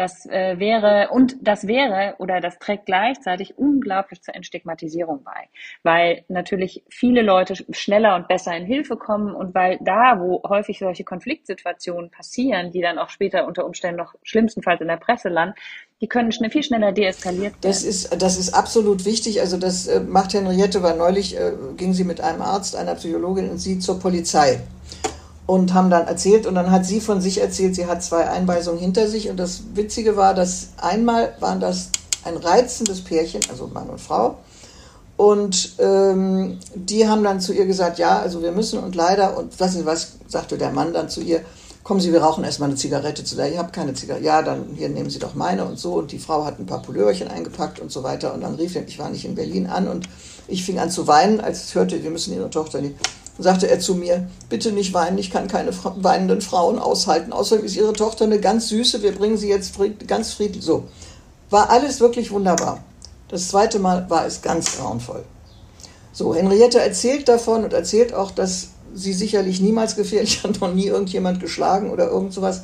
Das äh, wäre, und das wäre oder das trägt gleichzeitig unglaublich zur Entstigmatisierung bei, weil natürlich viele Leute schneller und besser in Hilfe kommen und weil da, wo häufig solche Konfliktsituationen passieren, die dann auch später unter Umständen noch schlimmstenfalls in der Presse landen, die können schnell, viel schneller deeskaliert werden. Das ist, das ist absolut wichtig. Also das äh, macht Henriette, weil neulich äh, ging sie mit einem Arzt, einer Psychologin und sie zur Polizei und haben dann erzählt und dann hat sie von sich erzählt, sie hat zwei Einweisungen hinter sich und das Witzige war, dass einmal waren das ein reizendes Pärchen, also Mann und Frau und ähm, die haben dann zu ihr gesagt, ja, also wir müssen und leider und was, was sagte der Mann dann zu ihr, kommen Sie, wir rauchen erstmal eine Zigarette zu ich habe keine Zigarette, ja, dann hier nehmen Sie doch meine und so und die Frau hat ein paar Pulloverchen eingepackt und so weiter und dann rief er, ich war nicht in Berlin an und ich fing an zu weinen, als ich hörte, wir müssen Ihre Tochter nicht sagte er zu mir, bitte nicht weinen, ich kann keine weinenden Frauen aushalten. Außerdem ist Ihre Tochter eine ganz süße, wir bringen sie jetzt ganz friedlich. So, war alles wirklich wunderbar. Das zweite Mal war es ganz grauenvoll. So, Henriette erzählt davon und erzählt auch, dass sie sicherlich niemals gefährlich <laughs> hat, noch nie irgendjemand geschlagen oder irgend sowas.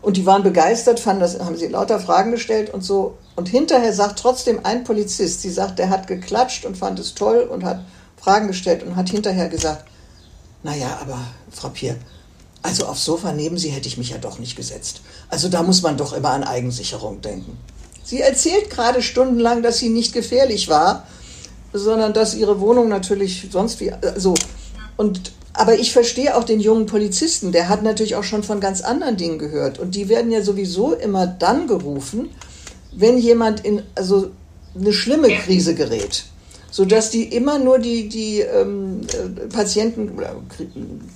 Und die waren begeistert, fanden das, haben sie lauter Fragen gestellt und so. Und hinterher sagt trotzdem ein Polizist, sie sagt, der hat geklatscht und fand es toll und hat Fragen gestellt und hat hinterher gesagt, naja, aber Frau Pier, also aufs Sofa neben Sie hätte ich mich ja doch nicht gesetzt. Also da muss man doch immer an Eigensicherung denken. Sie erzählt gerade stundenlang, dass sie nicht gefährlich war, sondern dass ihre Wohnung natürlich sonst wie so. Also, und aber ich verstehe auch den jungen Polizisten, der hat natürlich auch schon von ganz anderen Dingen gehört. Und die werden ja sowieso immer dann gerufen, wenn jemand in also eine schlimme Krise gerät sodass die immer nur die, die ähm, äh, Patienten oder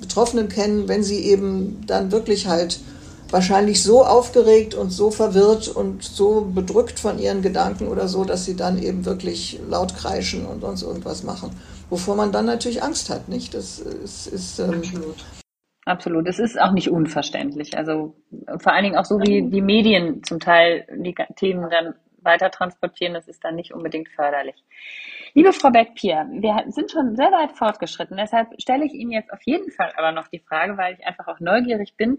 Betroffenen kennen, wenn sie eben dann wirklich halt wahrscheinlich so aufgeregt und so verwirrt und so bedrückt von ihren Gedanken oder so, dass sie dann eben wirklich laut kreischen und sonst irgendwas machen. Wovor man dann natürlich Angst hat, nicht? Das ist, ist ähm, absolut. Absolut. Es ist auch nicht unverständlich. Also vor allen Dingen auch so, wie die Medien zum Teil die Themen dann weiter transportieren, das ist dann nicht unbedingt förderlich. Liebe Frau Beck-Pier, wir sind schon sehr weit fortgeschritten. Deshalb stelle ich Ihnen jetzt auf jeden Fall aber noch die Frage, weil ich einfach auch neugierig bin.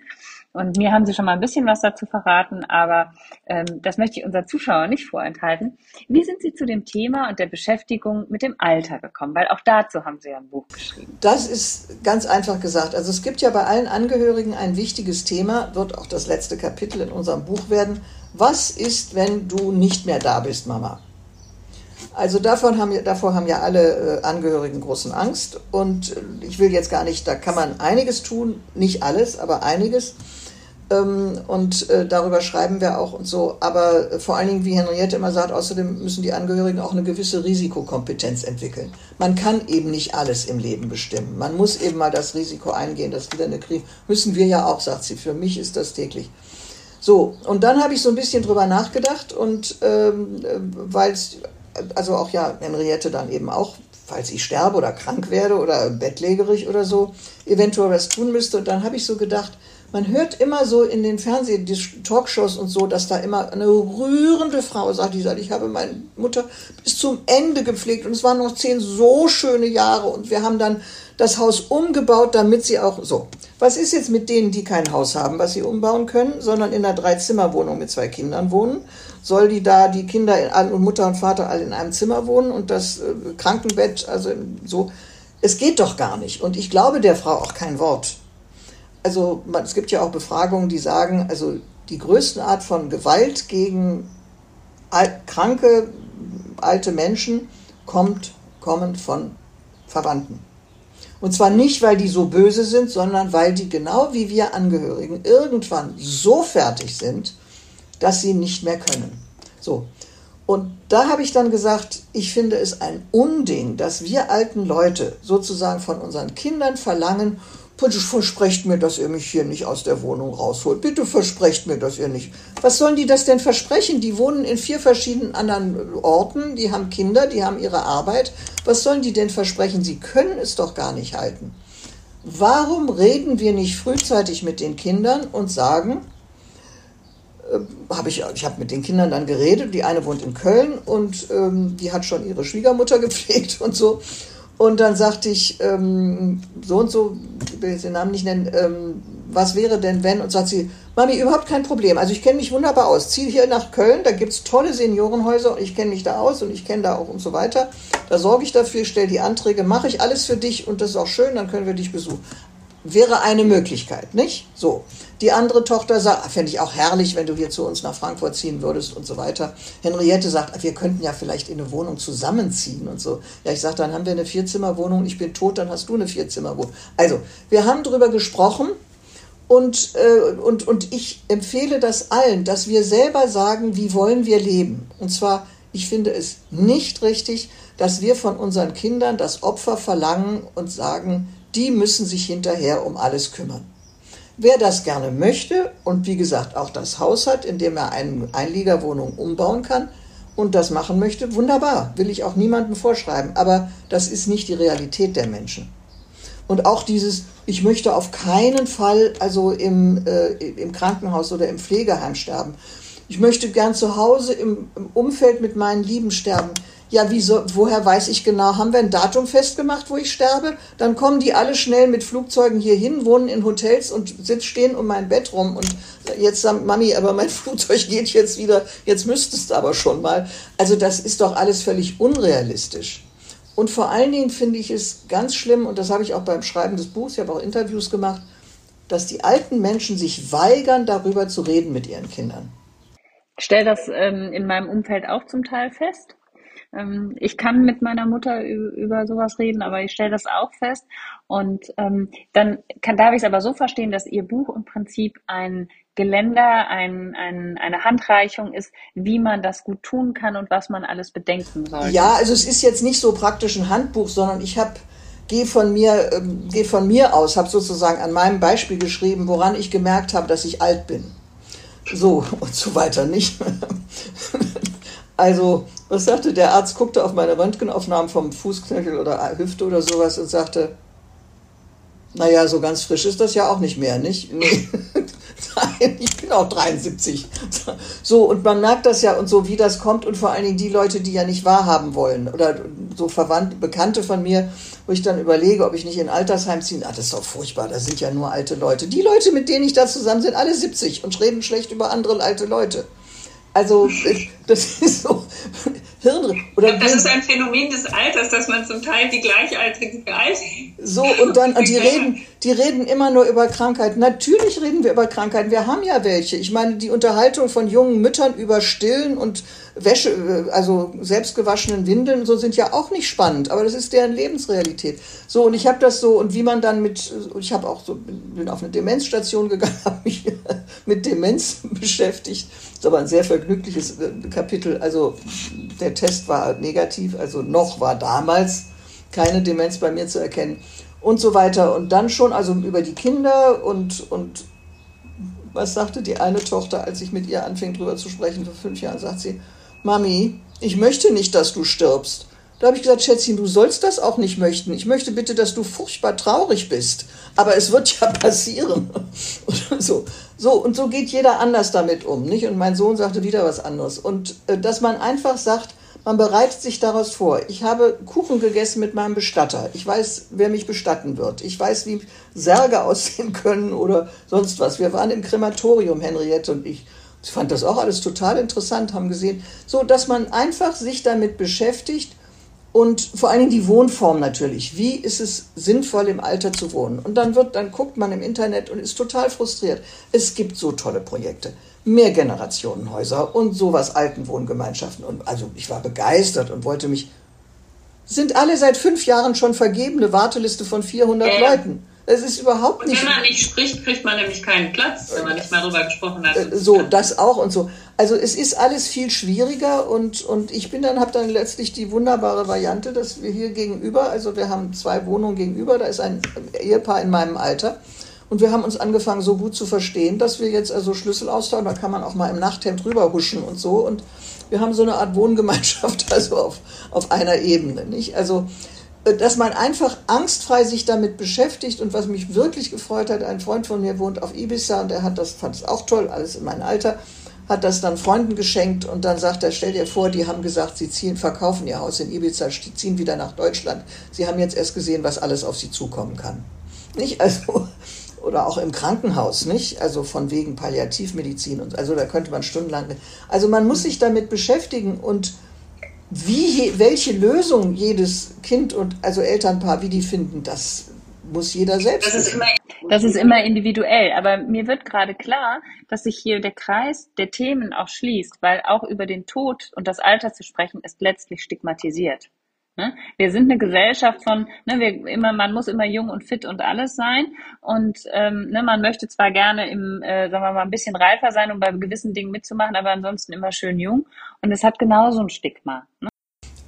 Und mir haben Sie schon mal ein bisschen was dazu verraten, aber ähm, das möchte ich unseren Zuschauern nicht vorenthalten. Wie sind Sie zu dem Thema und der Beschäftigung mit dem Alter gekommen? Weil auch dazu haben Sie ja ein Buch geschrieben. Das ist ganz einfach gesagt. Also es gibt ja bei allen Angehörigen ein wichtiges Thema, wird auch das letzte Kapitel in unserem Buch werden. Was ist, wenn du nicht mehr da bist, Mama? Also davon haben, davor haben ja alle äh, Angehörigen großen Angst. Und äh, ich will jetzt gar nicht, da kann man einiges tun, nicht alles, aber einiges. Ähm, und äh, darüber schreiben wir auch und so. Aber vor allen Dingen, wie Henriette immer sagt, außerdem müssen die Angehörigen auch eine gewisse Risikokompetenz entwickeln. Man kann eben nicht alles im Leben bestimmen. Man muss eben mal das Risiko eingehen, dass wieder eine Krise. Müssen wir ja auch, sagt sie. Für mich ist das täglich. So, und dann habe ich so ein bisschen drüber nachgedacht und ähm, weil es also auch ja Henriette dann eben auch, falls ich sterbe oder krank werde oder bettlägerig oder so, eventuell was tun müsste. Und dann habe ich so gedacht, man hört immer so in den Fernsehen, die Talkshows und so, dass da immer eine rührende Frau sagt, die sagt, ich habe meine Mutter bis zum Ende gepflegt und es waren noch zehn so schöne Jahre und wir haben dann das Haus umgebaut, damit sie auch so. Was ist jetzt mit denen, die kein Haus haben, was sie umbauen können, sondern in einer Dreizimmerwohnung mit zwei Kindern wohnen? Soll die da die Kinder und Mutter und Vater alle in einem Zimmer wohnen und das äh, Krankenbett, also so? Es geht doch gar nicht. Und ich glaube der Frau auch kein Wort. Also es gibt ja auch Befragungen, die sagen, also die größte Art von Gewalt gegen kranke, alte Menschen kommt, kommen von Verwandten. Und zwar nicht, weil die so böse sind, sondern weil die genau wie wir Angehörigen irgendwann so fertig sind, dass sie nicht mehr können. So. Und da habe ich dann gesagt, ich finde es ein Unding, dass wir alten Leute sozusagen von unseren Kindern verlangen, Bitte versprecht mir, dass ihr mich hier nicht aus der Wohnung rausholt. Bitte versprecht mir, dass ihr nicht. Was sollen die das denn versprechen? Die wohnen in vier verschiedenen anderen Orten, die haben Kinder, die haben ihre Arbeit. Was sollen die denn versprechen? Sie können es doch gar nicht halten. Warum reden wir nicht frühzeitig mit den Kindern und sagen, äh, habe ich, ich habe mit den Kindern dann geredet. Die eine wohnt in Köln und ähm, die hat schon ihre Schwiegermutter <laughs> gepflegt und so. Und dann sagte ich, ähm, so und so, ich will jetzt den Namen nicht nennen, ähm, was wäre denn wenn? Und sagt sie, Mami, überhaupt kein Problem. Also ich kenne mich wunderbar aus. Ziehe hier nach Köln, da gibt es tolle Seniorenhäuser und ich kenne mich da aus und ich kenne da auch und so weiter. Da sorge ich dafür, stelle die Anträge, mache ich alles für dich und das ist auch schön, dann können wir dich besuchen wäre eine Möglichkeit, nicht? So. Die andere Tochter sagt, fände ich auch herrlich, wenn du hier zu uns nach Frankfurt ziehen würdest und so weiter. Henriette sagt, wir könnten ja vielleicht in eine Wohnung zusammenziehen und so. Ja, ich sage, dann haben wir eine Vierzimmerwohnung, ich bin tot, dann hast du eine Vierzimmerwohnung. Also, wir haben darüber gesprochen und, äh, und, und ich empfehle das allen, dass wir selber sagen, wie wollen wir leben. Und zwar, ich finde es nicht richtig, dass wir von unseren Kindern das Opfer verlangen und sagen, die müssen sich hinterher um alles kümmern. Wer das gerne möchte und wie gesagt auch das Haus hat, in dem er eine Einliegerwohnung umbauen kann und das machen möchte, wunderbar, will ich auch niemandem vorschreiben, aber das ist nicht die Realität der Menschen. Und auch dieses, ich möchte auf keinen Fall also im, äh, im Krankenhaus oder im Pflegeheim sterben. Ich möchte gern zu Hause im, im Umfeld mit meinen Lieben sterben ja, wieso, woher weiß ich genau, haben wir ein Datum festgemacht, wo ich sterbe? Dann kommen die alle schnell mit Flugzeugen hier hin, wohnen in Hotels und sitzen, stehen um mein Bett rum und jetzt sagt Mami, aber mein <laughs> Flugzeug geht jetzt wieder, jetzt müsstest du aber schon mal. Also das ist doch alles völlig unrealistisch. Und vor allen Dingen finde ich es ganz schlimm, und das habe ich auch beim Schreiben des Buchs, ich habe auch Interviews gemacht, dass die alten Menschen sich weigern, darüber zu reden mit ihren Kindern. Ich stelle das ähm, in meinem Umfeld auch zum Teil fest. Ähm, ich kann mit meiner Mutter über sowas reden, aber ich stelle das auch fest. Und ähm, dann kann, darf ich es aber so verstehen, dass Ihr Buch im Prinzip ein Geländer, ein, ein, eine Handreichung ist, wie man das gut tun kann und was man alles bedenken soll. Ja, also es ist jetzt nicht so praktisch ein Handbuch, sondern ich habe gehe von mir ähm, gehe von mir aus, habe sozusagen an meinem Beispiel geschrieben, woran ich gemerkt habe, dass ich alt bin. So <laughs> und so weiter, nicht? <laughs> Also, was sagte der Arzt? Guckte auf meine Röntgenaufnahmen vom Fußknöchel oder Hüfte oder sowas und sagte, naja, so ganz frisch ist das ja auch nicht mehr, nicht? <laughs> Nein, ich bin auch 73. So, und man merkt das ja und so, wie das kommt und vor allen Dingen die Leute, die ja nicht wahrhaben wollen oder so Verwandte, Bekannte von mir, wo ich dann überlege, ob ich nicht in Altersheim ziehen. Ah, das ist doch furchtbar, da sind ja nur alte Leute. Die Leute, mit denen ich da zusammen sind, alle 70 und reden schlecht über andere alte Leute. Also das <laughs> ist so Hirn oder das ist ein Phänomen des Alters, dass man zum Teil die Gleichaltrigen alt <laughs> So und dann und die reden, die reden immer nur über Krankheiten. Natürlich reden wir über Krankheiten. Wir haben ja welche. Ich meine die Unterhaltung von jungen Müttern über Stillen und Wäsche, also selbstgewaschenen Windeln, so sind ja auch nicht spannend. Aber das ist deren Lebensrealität. So und ich habe das so und wie man dann mit, ich habe auch so bin auf eine Demenzstation gegangen, <laughs> habe mich mit Demenz beschäftigt ist aber ein sehr vergnügliches äh, Kapitel. Also der Test war negativ, also noch war damals keine Demenz bei mir zu erkennen und so weiter. Und dann schon, also über die Kinder und, und was sagte die eine Tochter, als ich mit ihr anfing drüber zu sprechen vor fünf Jahren, sagt sie, Mami, ich möchte nicht, dass du stirbst. Da habe ich gesagt, Schätzchen, du sollst das auch nicht möchten. Ich möchte bitte, dass du furchtbar traurig bist. Aber es wird <laughs> ja passieren. so. so, und so geht jeder anders damit um. Nicht? Und mein Sohn sagte wieder was anderes. Und äh, dass man einfach sagt, man bereitet sich daraus vor. Ich habe Kuchen gegessen mit meinem Bestatter. Ich weiß, wer mich bestatten wird. Ich weiß, wie Särge <laughs> aussehen können oder sonst was. Wir waren im Krematorium, Henriette und ich. Ich fand das auch alles total interessant, haben gesehen. So, dass man einfach sich damit beschäftigt und vor allen Dingen die Wohnform natürlich. Wie ist es sinnvoll, im Alter zu wohnen? Und dann wird, dann guckt man im Internet und ist total frustriert. Es gibt so tolle Projekte. Mehrgenerationenhäuser und sowas, Altenwohngemeinschaften. Und also ich war begeistert und wollte mich, sind alle seit fünf Jahren schon vergebene Warteliste von 400 äh. Leuten. Es ist überhaupt und nicht. Wenn man nicht spricht, kriegt man nämlich keinen Platz, wenn man nicht mal darüber gesprochen hat. Äh, so, das auch und so. Also es ist alles viel schwieriger und, und ich bin dann, habe dann letztlich die wunderbare Variante, dass wir hier gegenüber, also wir haben zwei Wohnungen gegenüber, da ist ein Ehepaar in meinem Alter und wir haben uns angefangen so gut zu verstehen, dass wir jetzt also Schlüssel austauschen, da kann man auch mal im Nachthemd rüber huschen und so und wir haben so eine Art Wohngemeinschaft <laughs> also auf, auf einer Ebene, nicht? Also dass man einfach angstfrei sich damit beschäftigt und was mich wirklich gefreut hat, ein Freund von mir wohnt auf Ibiza und er hat das, fand es auch toll, alles in meinem Alter, hat das dann Freunden geschenkt und dann sagt er, stell dir vor, die haben gesagt, sie ziehen, verkaufen ihr Haus in Ibiza, ziehen wieder nach Deutschland. Sie haben jetzt erst gesehen, was alles auf sie zukommen kann. Nicht? Also, <laughs> oder auch im Krankenhaus, nicht? Also von wegen Palliativmedizin und also da könnte man stundenlang. Also man muss sich damit beschäftigen und wie, welche Lösung jedes Kind und also Elternpaar, wie die finden, das muss jeder selbst. Das ist, immer, das ist immer individuell. Aber mir wird gerade klar, dass sich hier der Kreis der Themen auch schließt, weil auch über den Tod und das Alter zu sprechen ist letztlich stigmatisiert. Ne? Wir sind eine Gesellschaft von, ne, wir immer, man muss immer jung und fit und alles sein. Und ähm, ne, man möchte zwar gerne im, äh, sagen wir mal, ein bisschen reifer sein, um bei gewissen Dingen mitzumachen, aber ansonsten immer schön jung. Und es hat genauso ein Stigma. Ne?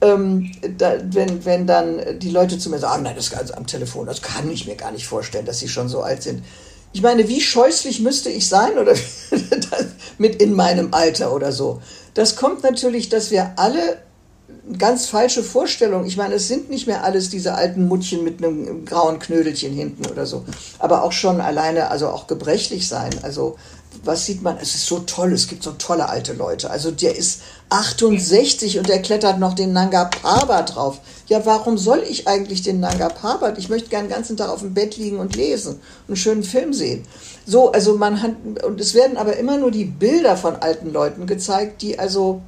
Ähm, da, wenn, wenn dann die Leute zu mir sagen, nein, das Ganze am Telefon, das kann ich mir gar nicht vorstellen, dass sie schon so alt sind. Ich meine, wie scheußlich müsste ich sein oder <laughs> mit in meinem Alter oder so? Das kommt natürlich, dass wir alle ganz falsche Vorstellung. Ich meine, es sind nicht mehr alles diese alten Muttchen mit einem grauen Knödelchen hinten oder so. Aber auch schon alleine, also auch gebrechlich sein. Also was sieht man? Es ist so toll, es gibt so tolle alte Leute. Also der ist 68 und der klettert noch den Nanga Parbat drauf. Ja, warum soll ich eigentlich den Nanga Parbat? Ich möchte gern den ganzen Tag auf dem Bett liegen und lesen und einen schönen Film sehen. So, also man hat, und es werden aber immer nur die Bilder von alten Leuten gezeigt, die also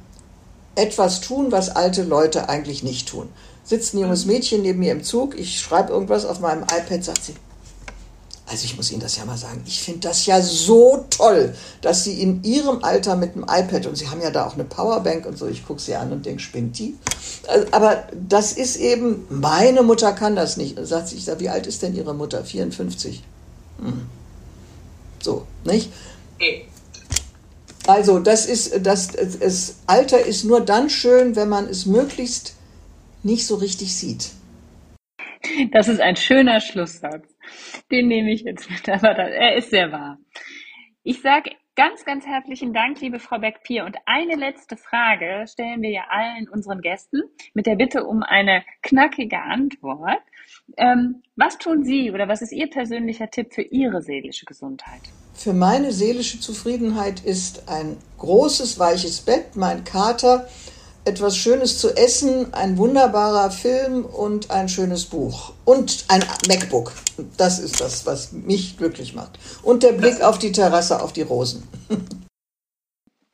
etwas tun, was alte Leute eigentlich nicht tun. Sitzt ein junges Mädchen neben mir im Zug, ich schreibe irgendwas auf meinem iPad, sagt sie, also ich muss Ihnen das ja mal sagen, ich finde das ja so toll, dass Sie in Ihrem Alter mit dem iPad, und Sie haben ja da auch eine Powerbank und so, ich gucke sie an und denke, spinnt die? Also, aber das ist eben, meine Mutter kann das nicht. Und sagt sie, ich sage, wie alt ist denn Ihre Mutter? 54. Hm. So, nicht? Also, das ist, das, das Alter ist nur dann schön, wenn man es möglichst nicht so richtig sieht. Das ist ein schöner Schlusssatz. Den nehme ich jetzt mit, <laughs> aber das, er ist sehr wahr. Ich sage ganz, ganz herzlichen Dank, liebe Frau Beck-Pier. Und eine letzte Frage stellen wir ja allen unseren Gästen mit der Bitte um eine knackige Antwort. Ähm, was tun Sie oder was ist Ihr persönlicher Tipp für Ihre seelische Gesundheit? Für meine seelische Zufriedenheit ist ein großes, weiches Bett, mein Kater, etwas Schönes zu essen, ein wunderbarer Film und ein schönes Buch. Und ein MacBook. Das ist das, was mich glücklich macht. Und der Blick auf die Terrasse, auf die Rosen. <laughs>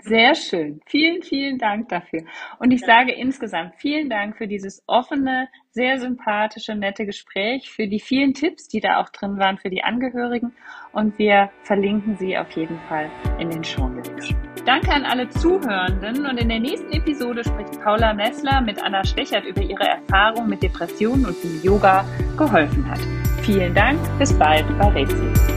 Sehr schön. Vielen, vielen Dank dafür. Und ich sage insgesamt vielen Dank für dieses offene, sehr sympathische, nette Gespräch, für die vielen Tipps, die da auch drin waren für die Angehörigen. Und wir verlinken sie auf jeden Fall in den Shownotes. Danke an alle Zuhörenden und in der nächsten Episode spricht Paula Messler mit Anna Stechert über ihre Erfahrung mit Depressionen und wie Yoga geholfen hat. Vielen Dank, bis bald bei Rezi.